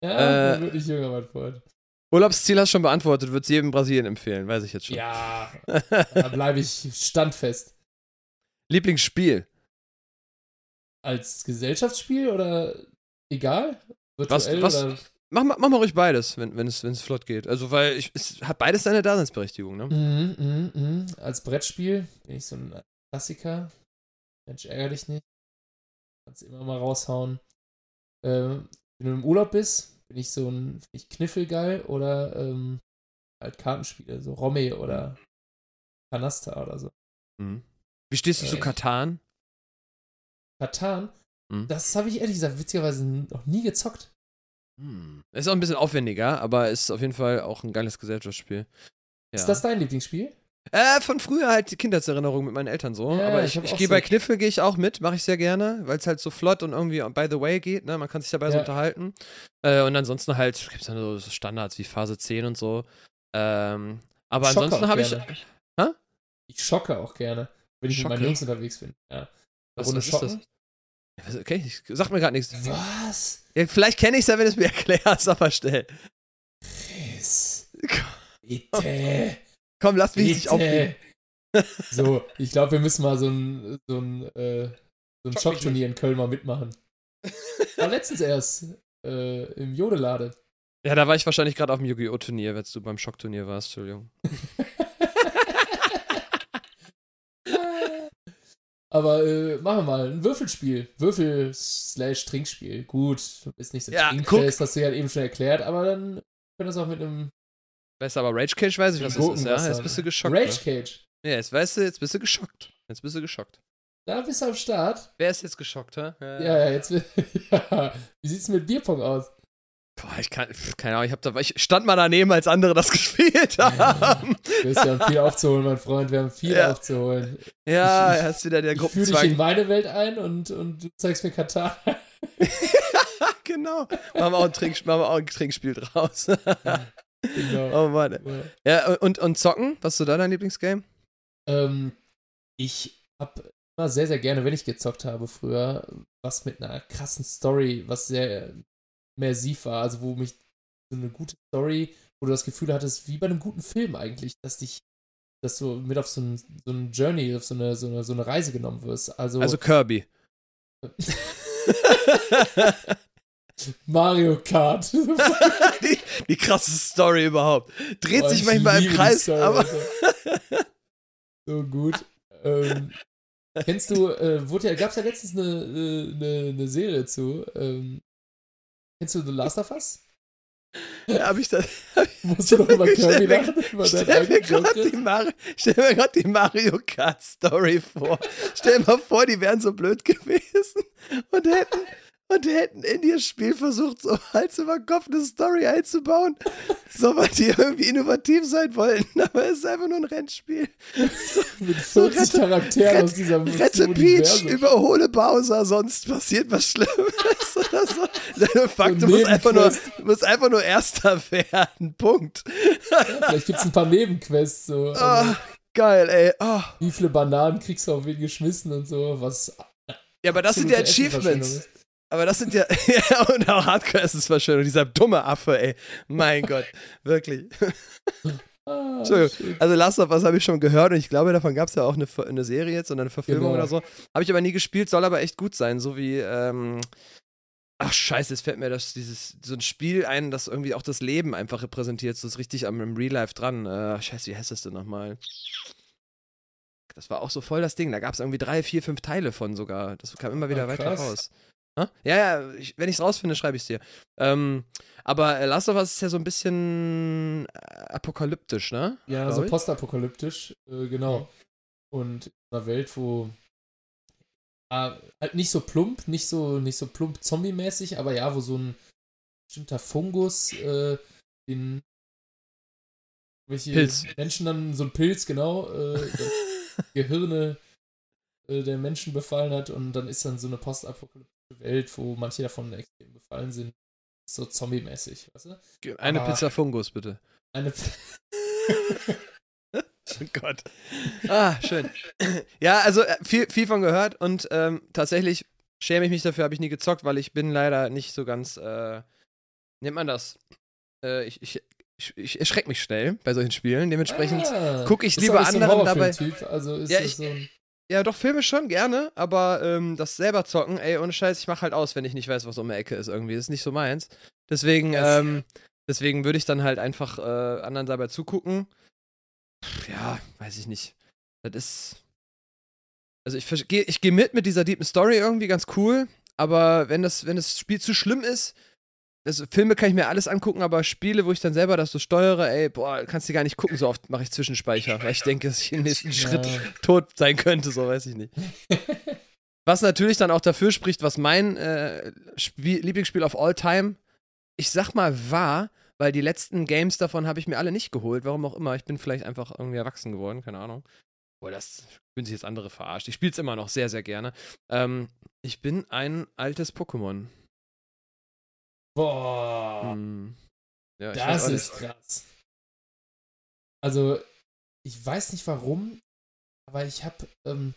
ja, Äh, nicht jünger, mein Freund. Urlaubsziel hast du schon beantwortet, würde es jedem Brasilien empfehlen, weiß ich jetzt schon. Ja, da bleibe ich standfest. Lieblingsspiel? Als Gesellschaftsspiel oder egal? Was, Virtuell was, oder? Mach, mal- mach mal ruhig beides, wenn, wenn, es, wenn es flott geht. Also, weil ich, es hat beides seine Daseinsberechtigung, ne? Mhm, mhm, mhm. Als Brettspiel bin ich so ein Klassiker. Mensch, ärger dich nicht. Kannst immer mal raushauen. Ähm, wenn du im Urlaub bist, bin ich so ein ich Kniffel geil oder ähm, halt Kartenspiele, so Romme oder Canasta oder so. Mhm. Wie stehst du zu Äh, Katan? Katan, Mhm. das habe ich ehrlich gesagt witzigerweise noch nie gezockt. Hm. Ist auch ein bisschen aufwendiger, aber ist auf jeden Fall auch ein geiles Gesellschaftsspiel. Ja. Ist das dein Lieblingsspiel? Äh, von früher halt die Kindheitserinnerung mit meinen Eltern so. Ja, aber ich ich, ich gehe so- bei Kniffel gehe ich auch mit, mache ich sehr gerne, weil es halt so flott und irgendwie by the way geht, ne? Man kann sich dabei so Ja. unterhalten. Äh, und ansonsten halt gibt es dann so Standards wie Phase 10 und so. Ähm, aber Schocke ansonsten habe ich. gerne. Ich schocke auch gerne, wenn ich mit Schocke? meinen Jungs unterwegs bin. Ja. Eine Was, Runde was schocken. Okay, ich, sag mir gerade nichts. Was? Ja, vielleicht kenne ich es ja, wenn du es mir erklärst, aber schnell. Chris. Bitte. Komm, lass mich nicht aufregen. So, ich glaube, wir müssen mal so ein, so ein, äh, so ein Schockturnier in Köln mal mitmachen. War letztens erst äh, im Jodelade. Ja, da war ich wahrscheinlich gerade auf dem Yu-Gi-Oh! Turnier, als du beim Schockturnier warst, Entschuldigung. Aber äh, machen wir mal ein Würfelspiel. Würfel slash Trinkspiel. Gut, ist nicht so Ja, trinkfest, hast du ja eben schon erklärt, aber dann können wir das auch mit einem Weißt du, aber Rage Cage weiß ich, was das ist, ja? Jetzt bist du geschockt. Rage ne? Cage. Ja, jetzt weißt du, jetzt bist du geschockt. Jetzt bist du geschockt. Da bist du am Start. Wer ist jetzt geschockt, hä? Ja, ja, jetzt. ja. Wie sieht's mit Bierpong aus? Boah, ich kann, keine Ahnung, ich, hab da, ich stand mal daneben, als andere das gespielt haben. Du hast ja viel aufzuholen, mein Freund. Wir haben viel Ja. aufzuholen. ja, Ich- ich- hast wieder der Ich führe dich in Gruppenzwang. meine Welt ein und, und du zeigst mir Katar. genau. Machen wir, auch ein Trink, machen wir auch ein Trinkspiel draus. genau. oh Mann. Ja. Ja, und, und zocken? Was ist so dein Lieblingsgame? Ähm, ich habe immer sehr, sehr gerne, wenn ich gezockt habe früher, was mit einer krassen Story, was sehr immersiv war, also wo mich so eine gute Story, wo du das Gefühl hattest, wie bei einem guten Film eigentlich, dass dich, dass du mit auf so ein, so ein Journey, auf so eine, so eine, so eine Reise genommen wirst. Also, Also Kirby. Mario Kart. die, die krasseste Story überhaupt. Dreht Boah, sich ich manchmal im Kreis, Story, aber. So gut. Ähm, kennst du, äh, wurde ja, gab's ja letztens eine, äh, eine, eine Serie zu. Ähm, kennst du The Last of Us? Ja, hab ich da, Musst du doch über Ich stell Kirby mir- lachen? Über Stell mir gerade die? Mario, stell mir grad die Mario Kart Story vor. Stell dir mal vor, die wären so blöd gewesen und hätten, und hätten in ihr Spiel versucht, so Hals über Kopf eine Story einzubauen. So, weil die irgendwie innovativ sein wollten. Aber es ist einfach nur ein Rennspiel. Mit So, 40 rette- Charakteren rette- aus diesem Rette Peach, überhole Bowser, sonst passiert was Schlimmes oder so. Nein, Fuck, du musst einfach, nur, musst einfach nur Erster werden. Punkt. Vielleicht gibt's ein paar Nebenquests. So. Ah, geil, ey. Oh. Wie viele Bananen kriegst du auf wen geschmissen und so. Was Ja, aber das sind ja Achievements. Aber das sind ja, ja und auch Hardcore ist es verschwendung. Dieser dumme Affe, ey. Mein Gott, wirklich. Ah. Also Last of Us habe ich schon gehört und ich glaube, davon gab es ja auch eine, eine Serie jetzt oder eine Verfilmung Genau. oder so. Habe ich aber nie gespielt, soll aber echt gut sein. So wie, ähm, ach scheiße, es fällt mir das, dieses, so ein Spiel ein, das irgendwie auch das Leben einfach repräsentiert. So ist richtig am im Real Life dran. Äh, scheiße, wie heißt das denn nochmal? Das war auch so voll das Ding. Da gab es irgendwie drei, vier, fünf Teile von sogar. Das kam immer wieder Ah, weiter raus. Ha? Ja, ja, ich, wenn ich es rausfinde, schreibe ich es dir. Ähm, aber äh, Last of Us ist ja so ein bisschen äh, apokalyptisch, ne? Ja, so postapokalyptisch, äh, genau. Und in einer Welt, wo ah, halt nicht so plump, nicht so, nicht so plump zombie-mäßig, aber ja, wo so ein bestimmter Fungus äh, den Pilz. Menschen dann, so ein Pilz, genau, äh, Gehirne äh, der Menschen befallen hat und dann ist dann so eine postapokalyptische Welt, wo manche davon extrem befallen sind. So zombie-mäßig, weißt du? Eine Aber- Pizza Fungus, bitte. Eine Oh Gott. Ah, schön. Ja, also äh, viel, viel von gehört und ähm, tatsächlich schäme ich mich dafür, habe ich nie gezockt, weil ich bin leider nicht so ganz, äh, nennt man das? Äh, ich, ich, ich, ich erschrecke mich schnell bei solchen Spielen. Dementsprechend Ah, gucke ich lieber anderen dabei. Horrorfilm-Typ, Also ist Ja, das ich- so ein. Ja, doch, Filme schon gerne, aber ähm, das selber zocken, ey, ohne Scheiß, ich mach halt aus, wenn ich nicht weiß, was um die Ecke ist irgendwie. Das ist nicht so meins. Deswegen, Das- ähm, deswegen würde ich dann halt einfach äh, anderen dabei zugucken. Ja, weiß ich nicht. Das ist. Also ich ich gehe mit mit dieser deepen Story irgendwie ganz cool, aber wenn das, wenn das Spiel zu schlimm ist, also Filme kann ich mir alles angucken, aber Spiele, wo ich dann selber das so steuere, ey, boah, kannst du gar nicht gucken, so oft mache ich Zwischenspeicher, weil ich denke, dass ich im nächsten Schritt tot sein könnte, so weiß ich nicht. Was natürlich dann auch dafür spricht, was mein äh, Spiel, Lieblingsspiel of all time, ich sag mal, war, weil die letzten Games davon habe ich mir alle nicht geholt, warum auch immer. Ich bin vielleicht einfach irgendwie erwachsen geworden, keine Ahnung. Boah, das fühlen sich jetzt andere verarscht. Ich spiele es immer noch sehr, sehr gerne. Ähm, ich bin ein altes Pokémon. Boah, Hm. Ja, das ist krass. Also, ich weiß nicht warum, aber ich habe ähm,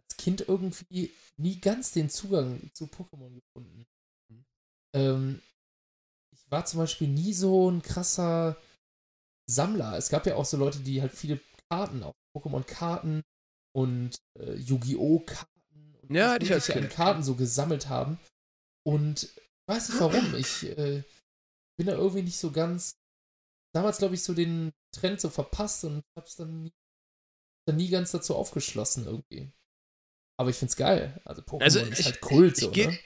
als Kind irgendwie nie ganz den Zugang zu Pokémon gefunden. Mhm. Ähm, ich war zum Beispiel nie so ein krasser Sammler. Es gab ja auch so Leute, die halt viele Karten, auch Pokémon-Karten und äh, Yu-Gi-Oh! Karten und Ja, Kind. Karten so gesammelt haben. Und weiß nicht warum. Ich äh, bin da irgendwie nicht so ganz. Damals, glaube ich, so den Trend so verpasst und hab's dann nie, dann nie ganz dazu aufgeschlossen irgendwie. Aber ich find's geil. Also Pokémon Also ist ich- halt Kult ich so, geh- ne?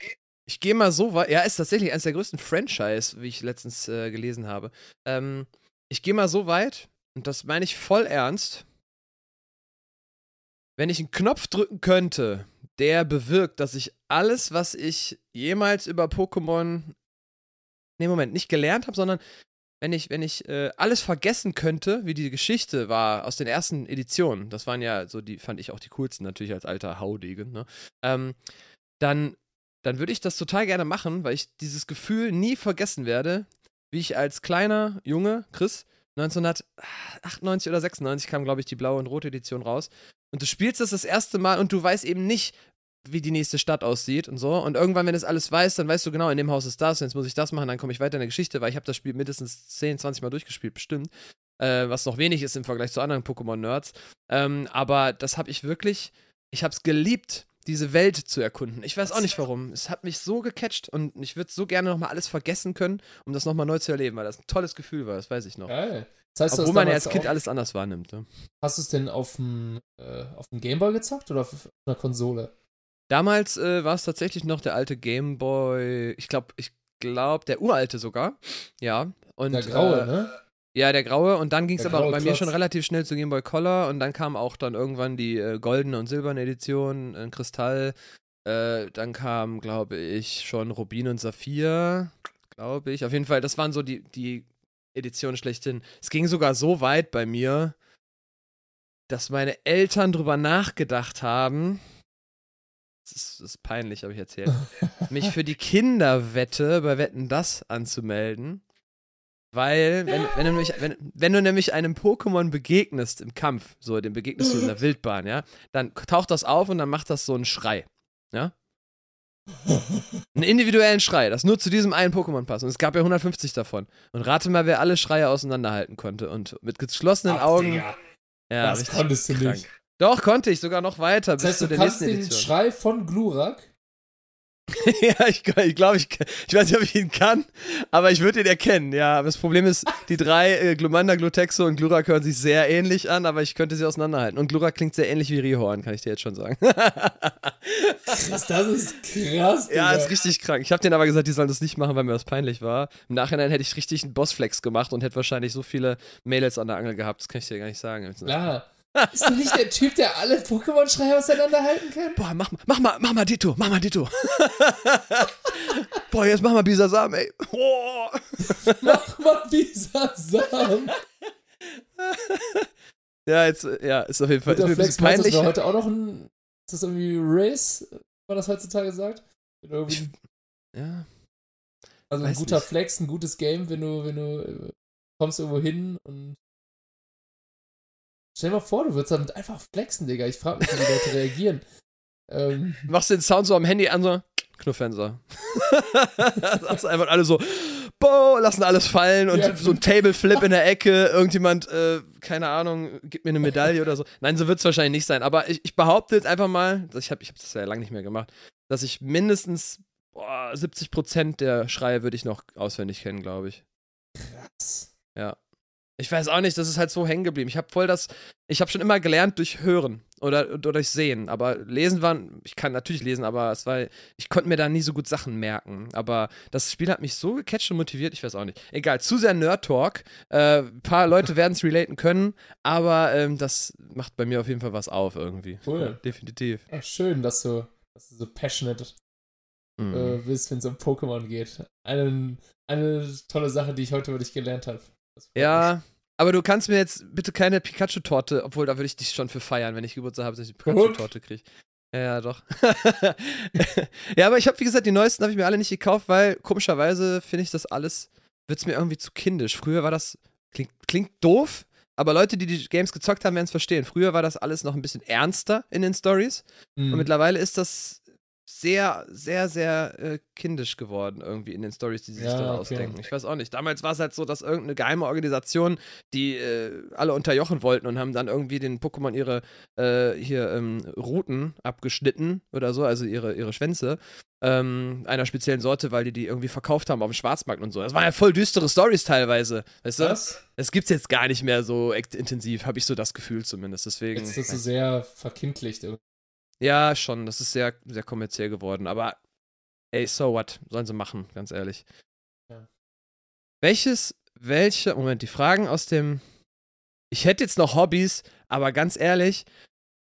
Ich gehe mal so weit. Ja, ist tatsächlich eines der größten Franchise, wie ich letztens äh, gelesen habe. Ähm, ich gehe mal so weit, und das meine ich voll ernst. Wenn ich einen Knopf drücken könnte, der bewirkt, dass ich alles, was ich jemals über Pokémon. Nee, Moment, nicht gelernt habe, sondern wenn ich, wenn ich äh, alles vergessen könnte, wie die Geschichte war aus den ersten Editionen, das waren ja so die, fand ich auch die coolsten, natürlich als alter Haudegen, ne? Ähm, dann dann würde ich das total gerne machen, weil ich dieses Gefühl nie vergessen werde, wie ich als kleiner Junge, Chris, 1998 oder 96 kam, glaube ich, die blaue und rote Edition raus. Und du spielst das das erste Mal und du weißt eben nicht, wie die nächste Stadt aussieht und so. Und irgendwann, wenn du das alles weißt, dann weißt du genau, in dem Haus ist das, und jetzt muss ich das machen, dann komme ich weiter in der Geschichte, weil ich habe das Spiel mindestens 10, 20 Mal durchgespielt, bestimmt. Äh, was noch wenig ist im Vergleich zu anderen Pokémon-Nerds. Ähm, aber das habe ich wirklich, ich habe es geliebt, diese Welt zu erkunden. Ich weiß auch nicht warum. Es hat mich so gecatcht und ich würde so gerne nochmal alles vergessen können, um das nochmal neu zu erleben, weil das ein tolles Gefühl war, das weiß ich noch. Geil. Das heißt, Obwohl man ja als Kind alles anders wahrnimmt. Ne? Hast du es denn auf dem äh, auf dem Gameboy gezockt oder auf einer Konsole? Damals äh, war es tatsächlich noch der alte Gameboy, ich glaube, ich glaube, der uralte sogar. Ja. Und, Der graue, äh, ne? Ja, der graue. Und dann ging es aber bei mir Klotz. schon relativ schnell zu Game Boy Color. Und dann kam auch dann irgendwann die äh, goldene und silberne Edition in Kristall. Äh, dann kam, glaube ich, schon Rubin und Saphir. Glaube ich. Auf jeden Fall, das waren so die, die Editionen schlechthin. Es ging sogar so weit bei mir, dass meine Eltern drüber nachgedacht haben. Das ist, das ist peinlich, habe ich erzählt. mich für die Kinderwette bei Wetten das anzumelden. Weil, wenn, wenn, du nämlich, wenn, wenn du nämlich einem Pokémon begegnest im Kampf, so, dem begegnest du in der Wildbahn, ja, dann taucht das auf und dann macht das so einen Schrei. Ja? Einen individuellen Schrei, das nur zu diesem einen Pokémon passt. Und es gab ja 150 davon. Und rate mal, wer alle Schreie auseinanderhalten konnte. Und mit geschlossenen Ach, Augen. Digga, Ja, das konntest du krank. nicht. Doch, konnte ich sogar noch weiter Das bis heißt, zu du kannst den Edition. Schrei von Glurak ja, ich, ich glaube, ich, ich weiß nicht, ob ich ihn kann, aber ich würde ihn erkennen, ja. Aber das Problem ist, die drei, äh, Glumanda, Glutexo und Glurak hören sich sehr ähnlich an, aber ich könnte sie auseinanderhalten. Und Glurak klingt sehr ähnlich wie Rihorn, kann ich dir jetzt schon sagen. Krass, das ist krass, ja, Digga. ist richtig krank. Ich habe denen aber gesagt, die sollen das nicht machen, weil mir das peinlich war. Im Nachhinein hätte ich richtig einen Bossflex gemacht und hätte wahrscheinlich so viele Mädels an der Angel gehabt, das kann ich dir gar nicht sagen. Klar. Bist du nicht der Typ, der alle Pokémon-Schreie auseinanderhalten kann? Boah, mach, mach mal, mach mal Ditto, mach mal Ditto. Boah, jetzt mach mal Bisasam, ey. Oh. Mach mal Bisasam. Ja, jetzt, ja, ist auf jeden Fall ist mir ein Flex, du, peinlich. das heute auch noch ein. Ist das irgendwie Race, war das heutzutage sagt? Irgendwie- Ja. also ein guter nicht. Flex, ein gutes Game, wenn du, wenn du äh, kommst irgendwo hin und. Stell dir mal vor, du würdest damit einfach flexen, Digga. Ich frage mich, wie die Leute reagieren. Ähm, Machst den Sound so am Handy an, so Knufffenster. Sagst einfach alle so, boah, lassen alles fallen und Ja. so ein Table Flip in der Ecke, irgendjemand, äh, keine Ahnung, gibt mir eine Medaille oder so. Nein, so wird es wahrscheinlich nicht sein, aber ich, ich behaupte jetzt einfach mal, ich habe ich hab das ja lange nicht mehr gemacht, dass ich mindestens boah, 70% der Schreie würde ich noch auswendig kennen, glaube ich. Krass. Ja. Ich weiß auch nicht, das ist halt so hängen geblieben. Ich habe voll das, ich habe schon immer gelernt durch Hören oder, oder durch Sehen. Aber Lesen war, ich kann natürlich lesen, aber es war, ich konnte mir da nie so gut Sachen merken. Aber das Spiel hat mich so gecatcht und motiviert, ich weiß auch nicht. Egal, zu sehr Nerd-Talk. Äh, ein paar Leute werden es relaten können, aber ähm, das macht bei mir auf jeden Fall was auf irgendwie. Cool. Ja, definitiv. Ach, schön, dass du, dass du so passionate Mhm. äh, bist, wenn es um Pokémon geht. Eine, eine tolle Sache, die ich heute über dich gelernt habe. Mich. Aber du kannst mir jetzt bitte keine Pikachu-Torte, obwohl da würde ich dich schon für feiern, wenn ich Geburtstag habe, dass ich eine Pikachu-Torte kriege. Ja, ja, doch. ja, aber ich habe, wie gesagt, die neuesten habe ich mir alle nicht gekauft, weil komischerweise finde ich das alles, wird es mir irgendwie zu kindisch. Früher war das, klingt, klingt doof, aber Leute, die die Games gezockt haben, werden es verstehen. Früher war das alles noch ein bisschen ernster in den Stories Mhm. und mittlerweile ist das sehr, sehr, sehr äh, kindisch geworden irgendwie in den Stories, die sie sich Ja, dann okay. ausdenken. Ich weiß auch nicht. Damals war es halt so, dass irgendeine geheime Organisation, die äh, alle unterjochen wollten und haben dann irgendwie den Pokémon ihre äh, hier ähm, Routen abgeschnitten oder so, also ihre, ihre Schwänze ähm, einer speziellen Sorte, weil die die irgendwie verkauft haben auf dem Schwarzmarkt und so. Das waren ja voll düstere Stories teilweise, weißt du? Was? Das gibt's jetzt gar nicht mehr so intensiv, habe ich so das Gefühl zumindest. Deswegen. Jetzt ist das so sehr verkindlicht. irgendwie. Ja, schon. Das ist sehr, sehr kommerziell geworden. Aber ey, so what? Sollen sie machen, ganz ehrlich. Ja. Welches, welche, Moment, die Fragen aus dem. Ich hätte jetzt noch Hobbys, aber ganz ehrlich,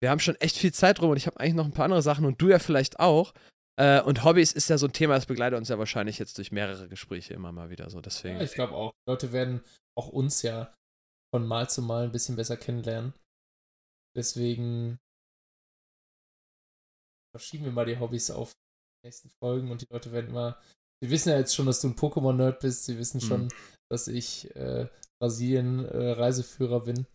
wir haben schon echt viel Zeit rum und ich habe eigentlich noch ein paar andere Sachen und du ja vielleicht auch. Äh, und Hobbys ist ja so ein Thema, das begleitet uns ja wahrscheinlich jetzt durch mehrere Gespräche immer mal wieder so. Deswegen. Ja, ich glaube auch. Leute werden auch uns ja von Mal zu Mal ein bisschen besser kennenlernen. Deswegen verschieben wir mal die Hobbys auf die nächsten Folgen und die Leute werden immer. Sie wissen ja jetzt schon, dass du ein Pokémon-Nerd bist. Sie wissen schon, Mhm. dass ich äh, Brasilien-Reiseführer bin.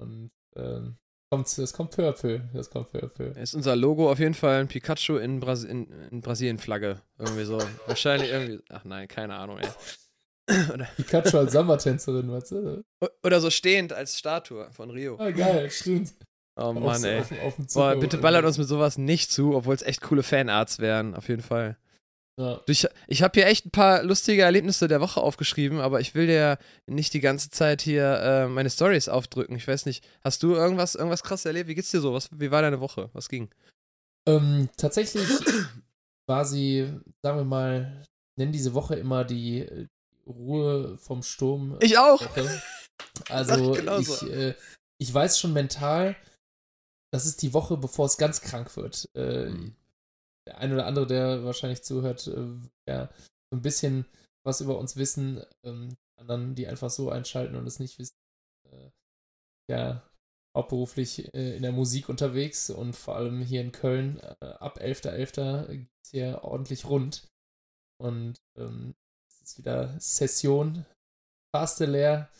Und ähm, kommt, das kommt peu à peu. Das kommt peu à peu. Ist unser Logo auf jeden Fall ein Pikachu in, Bras in, in Brasilien-Flagge. Irgendwie so. Wahrscheinlich irgendwie. Ach nein, keine Ahnung, ey. Oder, Pikachu als Samba-Tänzerin, weißt du? oder so stehend als Statue von Rio. Ah, geil, stimmt. Oh Mann, ey. Boah, bitte ballert uns mit sowas nicht zu, obwohl es echt coole Fanarts wären, auf jeden Fall. Ja. Ich, ich habe hier echt ein paar lustige Erlebnisse der Woche aufgeschrieben, aber ich will dir nicht die ganze Zeit hier äh, meine Stories aufdrücken. Ich weiß nicht, hast du irgendwas, irgendwas krass erlebt? Wie geht's dir so? Was, wie war deine Woche? Was ging? Ähm, tatsächlich war sie, sagen wir mal, nennen diese Woche immer die äh, Ruhe vom Sturm. Ich auch! Woche. Also ich, äh, ich weiß schon mental, das ist die Woche, bevor es ganz krank wird. Äh, Mhm. Der eine oder andere, der wahrscheinlich zuhört, äh, ja, so ein bisschen was über uns wissen, ähm, anderen, die einfach so einschalten und es nicht wissen. Äh, ja, hauptberuflich äh, in der Musik unterwegs und vor allem hier in Köln äh, ab 11.11. geht es hier ordentlich rund. Und ähm, es ist wieder Session, Faste leer,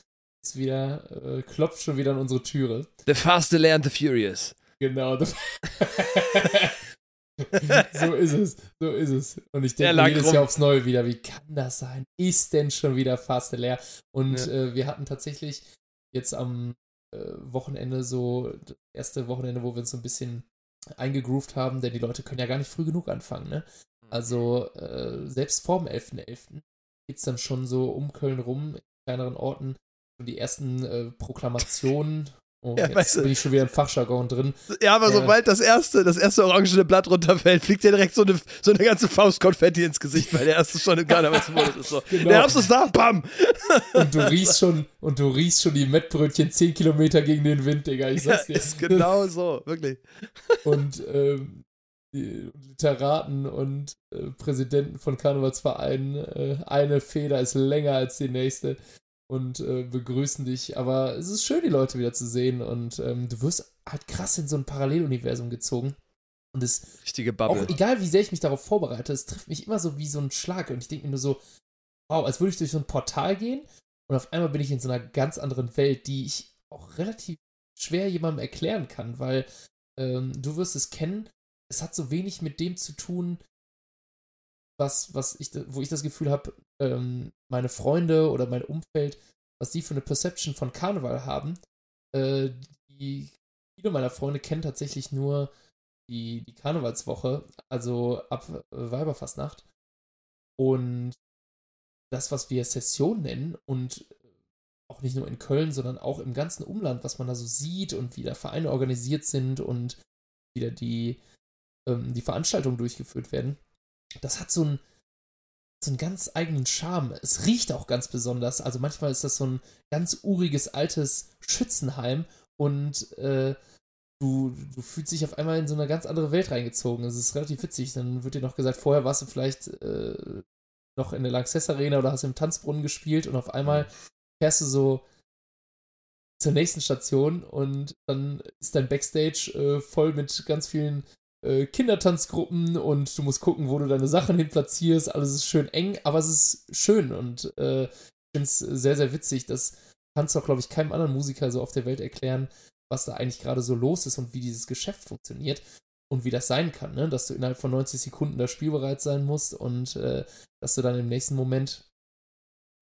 ist wieder, äh, klopft schon wieder an unsere Türe. The Fast, the Land, the Furious. Genau. so ist es, so ist es. Und ich denke jedes rum. Jahr aufs Neue wieder, wie kann das sein? Ist denn schon wieder Faste leer? Und Ja. äh, wir hatten tatsächlich jetzt am äh, Wochenende so, das erste Wochenende, wo wir uns so ein bisschen eingegroovt haben, denn die Leute können ja gar nicht früh genug anfangen, ne? Also äh, selbst vor dem 11.11. gibt es dann schon so um Köln rum, in kleineren Orten, schon die ersten äh, Proklamationen. Oh, Ja, jetzt weißt du- bin ich schon wieder im Fachjargon drin. Ja, aber Ja. sobald das erste, das erste orangene Blatt runterfällt, fliegt dir direkt so eine, so eine ganze Faust Konfetti ins Gesicht, weil der erste schon im Karnevalsmodus ist. So. Genau. Der Herbst ist da, bam! Und du riechst schon, und du riechst schon die Mettbrötchen 10 Kilometer gegen den Wind, Digga. Ich Ja, sag's dir. ist genau so, wirklich. Und ähm, die Literaten und äh, Präsidenten von Karnevalsvereinen, äh, eine Feder ist länger als die nächste und äh, begrüßen dich. Aber es ist schön, die Leute wieder zu sehen und ähm, du wirst halt krass in so ein Paralleluniversum gezogen. Und es Richtige auch Bubble. egal, wie sehr ich mich darauf vorbereite, es trifft mich immer so wie so ein Schlag. Und ich denke mir nur so, wow, als würde ich durch so ein Portal gehen und auf einmal bin ich in so einer ganz anderen Welt, die ich auch relativ schwer jemandem erklären kann, weil ähm, du wirst es kennen, es hat so wenig mit dem zu tun, was, was ich, wo ich das Gefühl habe, ähm, meine Freunde oder mein Umfeld, was die für eine Perception von Karneval haben. Äh, die, viele meiner Freunde kennen tatsächlich nur die, die Karnevalswoche, also ab Weiberfastnacht. Und das, was wir Session nennen und auch nicht nur in Köln, sondern auch im ganzen Umland, was man da so sieht und wie da Vereine organisiert sind und wie da die, ähm, die Veranstaltungen durchgeführt werden, das hat so einen, so einen ganz eigenen Charme. Es riecht auch ganz besonders. Also manchmal ist das so ein ganz uriges, altes Schützenheim und äh, du, du fühlst dich auf einmal in so eine ganz andere Welt reingezogen. Es ist relativ witzig. Dann wird dir noch gesagt, vorher warst du vielleicht äh, noch in der Lanxess Arena oder hast im Tanzbrunnen gespielt und auf einmal mhm. fährst du so zur nächsten Station und dann ist dein Backstage äh, voll mit ganz vielen äh, Kindertanzgruppen und du musst gucken, wo du deine Sachen hin platzierst. Alles ist schön eng, aber es ist schön und äh, ich finde es sehr, sehr witzig. Das kannst du auch, glaube ich, keinem anderen Musiker so auf der Welt erklären, was da eigentlich gerade so los ist und wie dieses Geschäft funktioniert und wie das sein kann, ne? dass du innerhalb von 90 Sekunden da spielbereit sein musst und äh, dass du dann im nächsten Moment,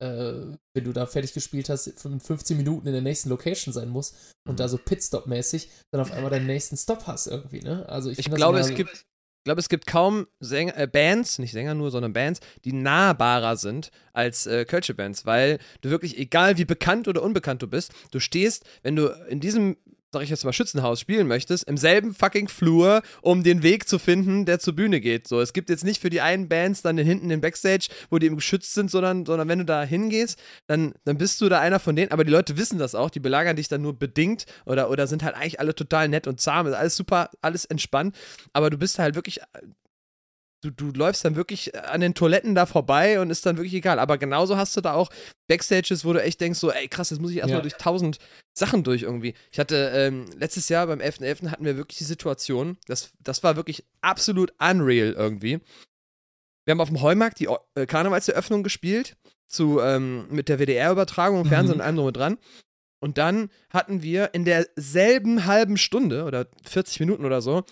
äh, wenn du da fertig gespielt hast, in 15 Minuten in der nächsten Location sein musst und da mhm. so Pitstop-mäßig dann auf einmal deinen nächsten Stop hast irgendwie. Ne? Also ich, ich glaube, es gibt ich glaube, es gibt kaum Sänger, äh, Bands, nicht Sänger nur, sondern Bands, die nahbarer sind als äh, Kölsche Bands, weil du wirklich, egal wie bekannt oder unbekannt du bist, du stehst, wenn du in diesem sag ich jetzt mal, Schützenhaus spielen möchtest, im selben fucking Flur, um den Weg zu finden, der zur Bühne geht. So, es gibt jetzt nicht für die einen Bands dann hinten den Backstage, wo die eben geschützt sind, sondern, sondern wenn du da hingehst, dann, dann bist du da einer von denen, aber die Leute wissen das auch, die belagern dich dann nur bedingt oder, oder sind halt eigentlich alle total nett und zahm, ist alles super, alles entspannt, aber du bist halt wirklich du, du läufst dann wirklich an den Toiletten da vorbei und ist dann wirklich egal. Aber genauso hast du da auch Backstages, wo du echt denkst, so, ey krass, jetzt muss ich erstmal ja. durch tausend Sachen durch irgendwie. Ich hatte ähm, letztes Jahr beim 11.11. .11. hatten wir wirklich die Situation, das, das war wirklich absolut unreal irgendwie. Wir haben auf dem Heumarkt die äh, Karnevalseröffnung gespielt, zu, ähm, mit der WDR-Übertragung, Fernsehen mhm. und allem drum und dran. Und dann hatten wir in derselben halben Stunde oder 40 Minuten oder so,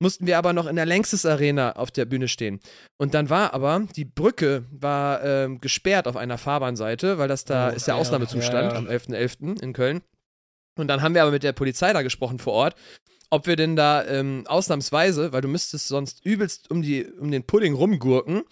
mussten wir aber noch in der Längstes Arena auf der Bühne stehen. Und dann war aber, die Brücke war ähm, gesperrt auf einer Fahrbahnseite, weil das da oh, ist der ja, Ausnahmezustand ja, ja. am 11.11. .11. in Köln. Und dann haben wir aber mit der Polizei da gesprochen vor Ort, ob wir denn da ähm, ausnahmsweise, weil du müsstest sonst übelst um, die, um den Pudding rumgurken,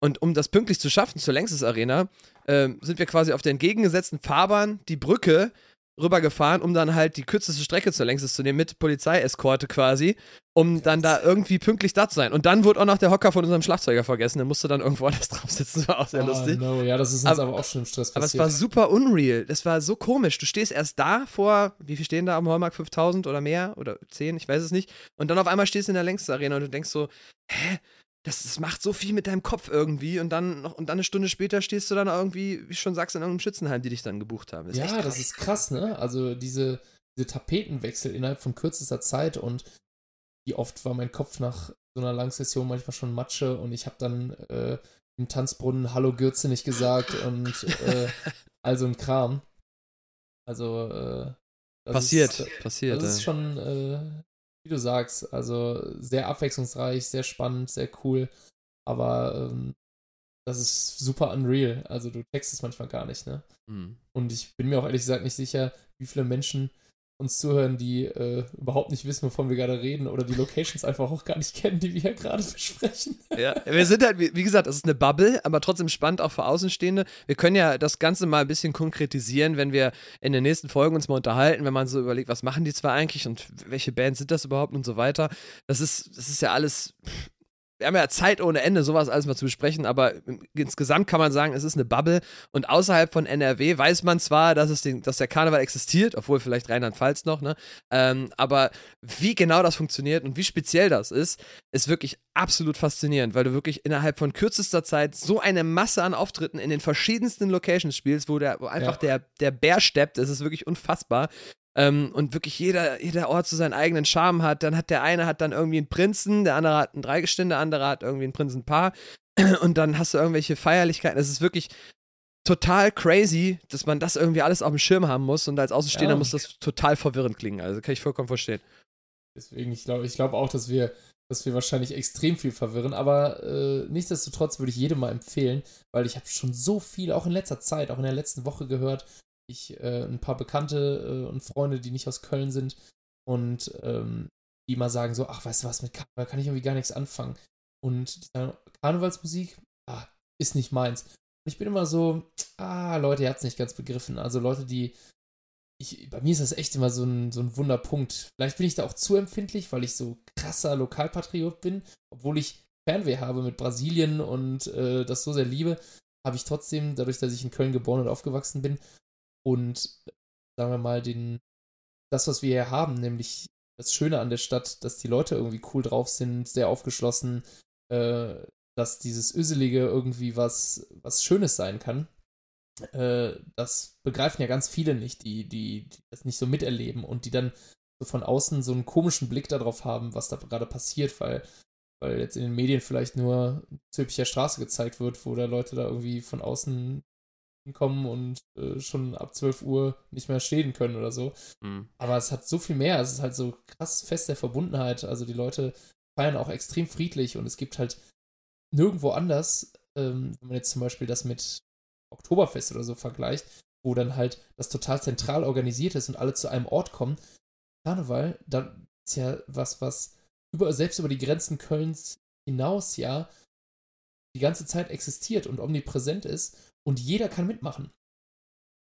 und um das pünktlich zu schaffen zur Längstes Arena, äh, sind wir quasi auf der entgegengesetzten Fahrbahn die Brücke rübergefahren, um dann halt die kürzeste Strecke zur längstes zu nehmen, mit Polizeieskorte quasi, um dann da irgendwie pünktlich da zu sein. Und dann wurde auch noch der Hocker von unserem Schlagzeuger vergessen, der musste dann irgendwo anders drauf sitzen, das war auch sehr oh, lustig. No. Ja, das ist uns aber, aber, auch schon im Stress passiert. Aber es war super unreal, das war so komisch. Du stehst erst da vor, wie viel stehen da am Hallmark, 5000 oder mehr oder 10, ich weiß es nicht. Und dann auf einmal stehst du in der längsten Arena und du denkst so, hä? Das, das macht so viel mit deinem Kopf irgendwie und dann noch und dann eine Stunde später stehst du dann irgendwie, wie ich schon sagst, in irgendeinem Schützenheim, die dich dann gebucht haben. Das ja, das ist krass, ne? Also diese, diese Tapetenwechsel innerhalb von kürzester Zeit und wie oft war mein Kopf nach so einer langen Session manchmal schon Matsche und ich habe dann äh, im Tanzbrunnen Hallo Gürze nicht gesagt und äh, also ein Kram. Also äh, passiert, ist, passiert. Das ist schon äh, wie du sagst, also sehr abwechslungsreich, sehr spannend, sehr cool, aber ähm, das ist super unreal. Also du textest manchmal gar nicht, ne? Mhm. Und ich bin mir auch ehrlich gesagt nicht sicher, wie viele Menschen uns zuhören, die äh, überhaupt nicht wissen, wovon wir gerade reden oder die Locations einfach auch gar nicht kennen, die wir hier gerade besprechen. Ja, wir sind halt, wie gesagt, es ist eine Bubble, aber trotzdem spannend auch für Außenstehende. Wir können ja das Ganze mal ein bisschen konkretisieren, wenn wir in den nächsten Folgen uns mal unterhalten, wenn man so überlegt, was machen die zwei eigentlich und welche Bands sind das überhaupt und so weiter. Das ist, das ist ja alles wir haben ja Zeit ohne Ende, sowas alles mal zu besprechen, aber insgesamt kann man sagen, es ist eine Bubble und außerhalb von NRW weiß man zwar, dass, es den, dass der Karneval existiert, obwohl vielleicht Rheinland-Pfalz noch, ne? Ähm, aber wie genau das funktioniert und wie speziell das ist, ist wirklich absolut faszinierend, weil du wirklich innerhalb von kürzester Zeit so eine Masse an Auftritten in den verschiedensten Locations spielst, wo, der, wo einfach ja. der, der Bär steppt, das ist wirklich unfassbar ähm, und wirklich jeder, jeder Ort so seinen eigenen Charme hat. Dann hat der eine hat dann irgendwie einen Prinzen, der andere hat ein Dreigestirn, der andere hat irgendwie ein Prinzenpaar und dann hast du irgendwelche Feierlichkeiten. Es ist wirklich total crazy, dass man das irgendwie alles auf dem Schirm haben muss und als Außenstehender ja. muss das total verwirrend klingen. Also kann ich vollkommen verstehen. Deswegen, ich glaube ich glaub auch, dass wir dass wir wahrscheinlich extrem viel verwirren, aber äh, nichtsdestotrotz würde ich jedem mal empfehlen, weil ich habe schon so viel, auch in letzter Zeit, auch in der letzten Woche gehört, ich äh, ein paar Bekannte äh, und Freunde, die nicht aus Köln sind und ähm, die mal sagen so, ach, weißt du was, mit Karneval kann ich irgendwie gar nichts anfangen. Und die sagen, Karnevalsmusik, ah, ist nicht meins. Und ich bin immer so, ah, Leute, ihr habt es nicht ganz begriffen. Also Leute, die ich, bei mir ist das echt immer so ein, so ein Wunderpunkt. Vielleicht bin ich da auch zu empfindlich, weil ich so krasser Lokalpatriot bin, obwohl ich Fernweh habe mit Brasilien und äh, das so sehr liebe, habe ich trotzdem, dadurch, dass ich in Köln geboren und aufgewachsen bin und sagen wir mal, den, das, was wir hier haben, nämlich das Schöne an der Stadt, dass die Leute irgendwie cool drauf sind, sehr aufgeschlossen, äh, dass dieses Öselige irgendwie was, was Schönes sein kann. Äh, das begreifen ja ganz viele nicht, die, die, die das nicht so miterleben und die dann so von außen so einen komischen Blick darauf haben, was da gerade passiert, weil, weil jetzt in den Medien vielleicht nur Zülpicher Straße gezeigt wird, wo da Leute da irgendwie von außen hinkommen und äh, schon ab 12 Uhr nicht mehr stehen können oder so. Mhm. Aber es hat so viel mehr, es ist halt so krass fest der Verbundenheit, also die Leute feiern auch extrem friedlich und es gibt halt nirgendwo anders, ähm, wenn man jetzt zum Beispiel das mit Oktoberfest oder so vergleicht, wo dann halt das total zentral organisiert ist und alle zu einem Ort kommen. Karneval, da ist ja was, was über, selbst über die Grenzen Kölns hinaus ja die ganze Zeit existiert und omnipräsent ist und jeder kann mitmachen.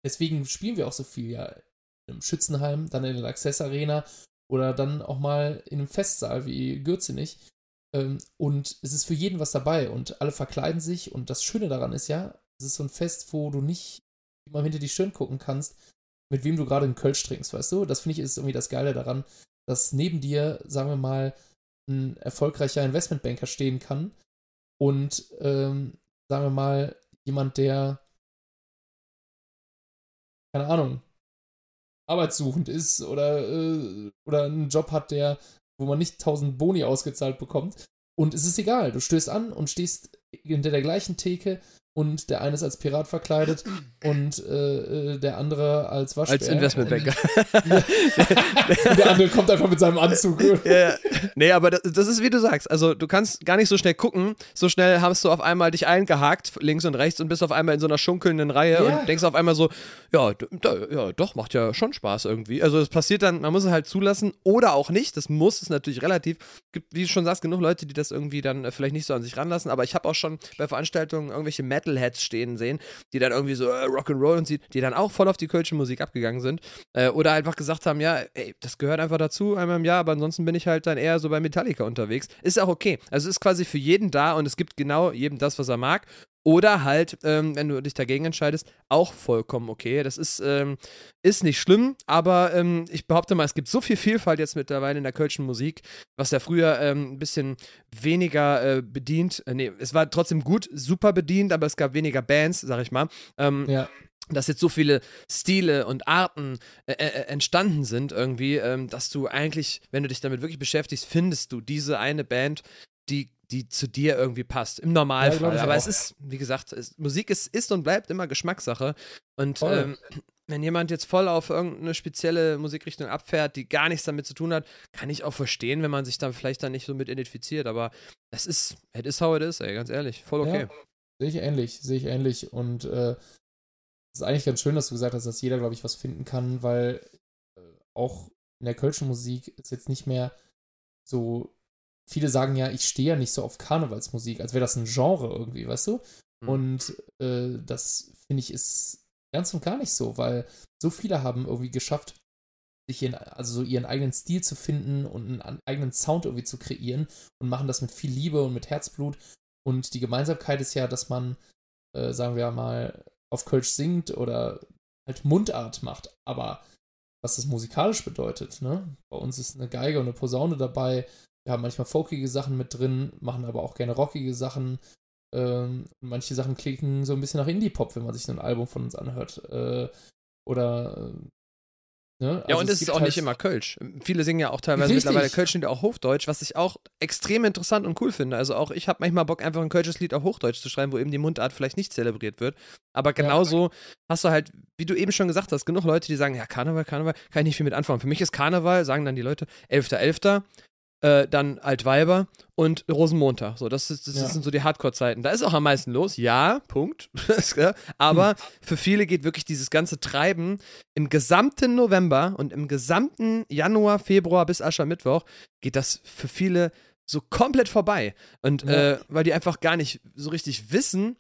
Deswegen spielen wir auch so viel ja im Schützenheim, dann in der Access Arena oder dann auch mal in einem Festsaal wie Gürzenich. Ähm, und es ist für jeden was dabei und alle verkleiden sich und das Schöne daran ist ja, es ist so ein Fest, wo du nicht immer hinter die Stirn gucken kannst, mit wem du gerade einen Kölsch trinkst, weißt du? Das finde ich ist irgendwie das Geile daran, dass neben dir, sagen wir mal, ein erfolgreicher Investmentbanker stehen kann und, ähm, sagen wir mal, jemand, der, keine Ahnung, arbeitssuchend ist oder, äh, oder einen Job hat, der, wo man nicht 1000 Boni ausgezahlt bekommt. Und es ist egal, du stößt an und stehst hinter der gleichen Theke und der eine ist als Pirat verkleidet und äh, äh der andere als Waschbär. Als Investmentbanker. der andere kommt einfach mit seinem Anzug. ja, nee, aber das, das, ist wie du sagst. Also du kannst gar nicht so schnell gucken. So schnell hast du auf einmal dich eingehakt, links und rechts, und bist auf einmal in so einer schunkelnden Reihe ja. und denkst auf einmal so, ja, da, ja, doch, macht ja schon Spaß irgendwie. Also es passiert dann, man muss es halt zulassen oder auch nicht. Das muss es natürlich relativ. Gibt, wie du schon sagst, genug Leute, die das irgendwie dann äh, vielleicht nicht so an sich ranlassen. Aber ich habe auch schon bei Veranstaltungen irgendwelche Metal Metalheads stehen sehen, die dann irgendwie so äh, Rock'n'Roll und sie, die dann auch voll auf die kölsche Musik abgegangen sind. Äh, oder einfach gesagt haben, ja, ey, das gehört einfach dazu einmal im Jahr, aber ansonsten bin ich halt dann eher so bei Metallica unterwegs. Ist auch okay. Also ist quasi für jeden da und es gibt genau jedem das, was er mag. Oder halt, ähm, wenn du dich dagegen entscheidest, auch vollkommen okay. Das ist, ähm, ist nicht schlimm, aber ähm, ich behaupte mal, es gibt so viel Vielfalt jetzt mittlerweile in der kölschen Musik, was ja früher ähm, ein bisschen weniger äh, bedient, äh, nee, es war trotzdem gut, super bedient, aber es gab weniger Bands, sag ich mal. Ähm, ja dass jetzt so viele Stile und Arten äh, äh, äh, entstanden sind irgendwie, ähm, dass du eigentlich, wenn du dich damit wirklich beschäftigst, findest du diese eine Band, die die zu dir irgendwie passt. Im Normalfall. Ja, Aber auch. es ist, wie gesagt, es, Musik ist, ist und bleibt immer Geschmackssache. Und ähm, wenn jemand jetzt voll auf irgendeine spezielle Musikrichtung abfährt, die gar nichts damit zu tun hat, kann ich auch verstehen, wenn man sich da vielleicht dann nicht so mit identifiziert. Aber das ist, it is how it is, ey, ganz ehrlich. Voll okay. Ja, sehe ich ähnlich, sehe ich ähnlich. Und äh, es ist eigentlich ganz schön, dass du gesagt hast, dass jeder, glaube ich, was finden kann, weil äh, auch in der kölschen Musik ist jetzt nicht mehr so viele sagen ja, ich stehe ja nicht so auf Karnevalsmusik, als wäre das ein Genre irgendwie, weißt du? Mhm. Und äh, das finde ich ist ganz und gar nicht so, weil so viele haben irgendwie geschafft, sich ihren, also so ihren eigenen Stil zu finden und einen eigenen Sound irgendwie zu kreieren und machen das mit viel Liebe und mit Herzblut. Und die Gemeinsamkeit ist ja, dass man, äh, sagen wir mal, auf Kölsch singt oder halt Mundart macht. Aber was das musikalisch bedeutet, ne? Bei uns ist eine Geige und eine Posaune dabei, haben manchmal folkige Sachen mit drin, machen aber auch gerne rockige Sachen. Ähm, manche Sachen klicken so ein bisschen nach Indie-Pop, wenn man sich so ein Album von uns anhört. Äh, oder äh, Ne? Also ja, und es ist auch halt nicht immer Kölsch. Viele singen ja auch teilweise Richtig. mittlerweile Kölsch und auch Hochdeutsch, was ich auch extrem interessant und cool finde. Also auch ich habe manchmal Bock, einfach ein kölsches Lied auf Hochdeutsch zu schreiben, wo eben die Mundart vielleicht nicht zelebriert wird. Aber genauso ja. hast du halt, wie du eben schon gesagt hast, genug Leute, die sagen, ja, Karneval, Karneval, kann ich nicht viel mit anfangen. Für mich ist Karneval, sagen dann die Leute, 11.11., äh, dann Altweiber und Rosenmontag. So, das, ist, das Ja. sind so die Hardcore-Zeiten. Da ist auch am meisten los, ja, Punkt. Aber Hm. für viele geht wirklich dieses ganze Treiben im gesamten November und im gesamten Januar, Februar bis Aschermittwoch geht das für viele so komplett vorbei. Und Ja. äh, weil die einfach gar nicht so richtig wissen,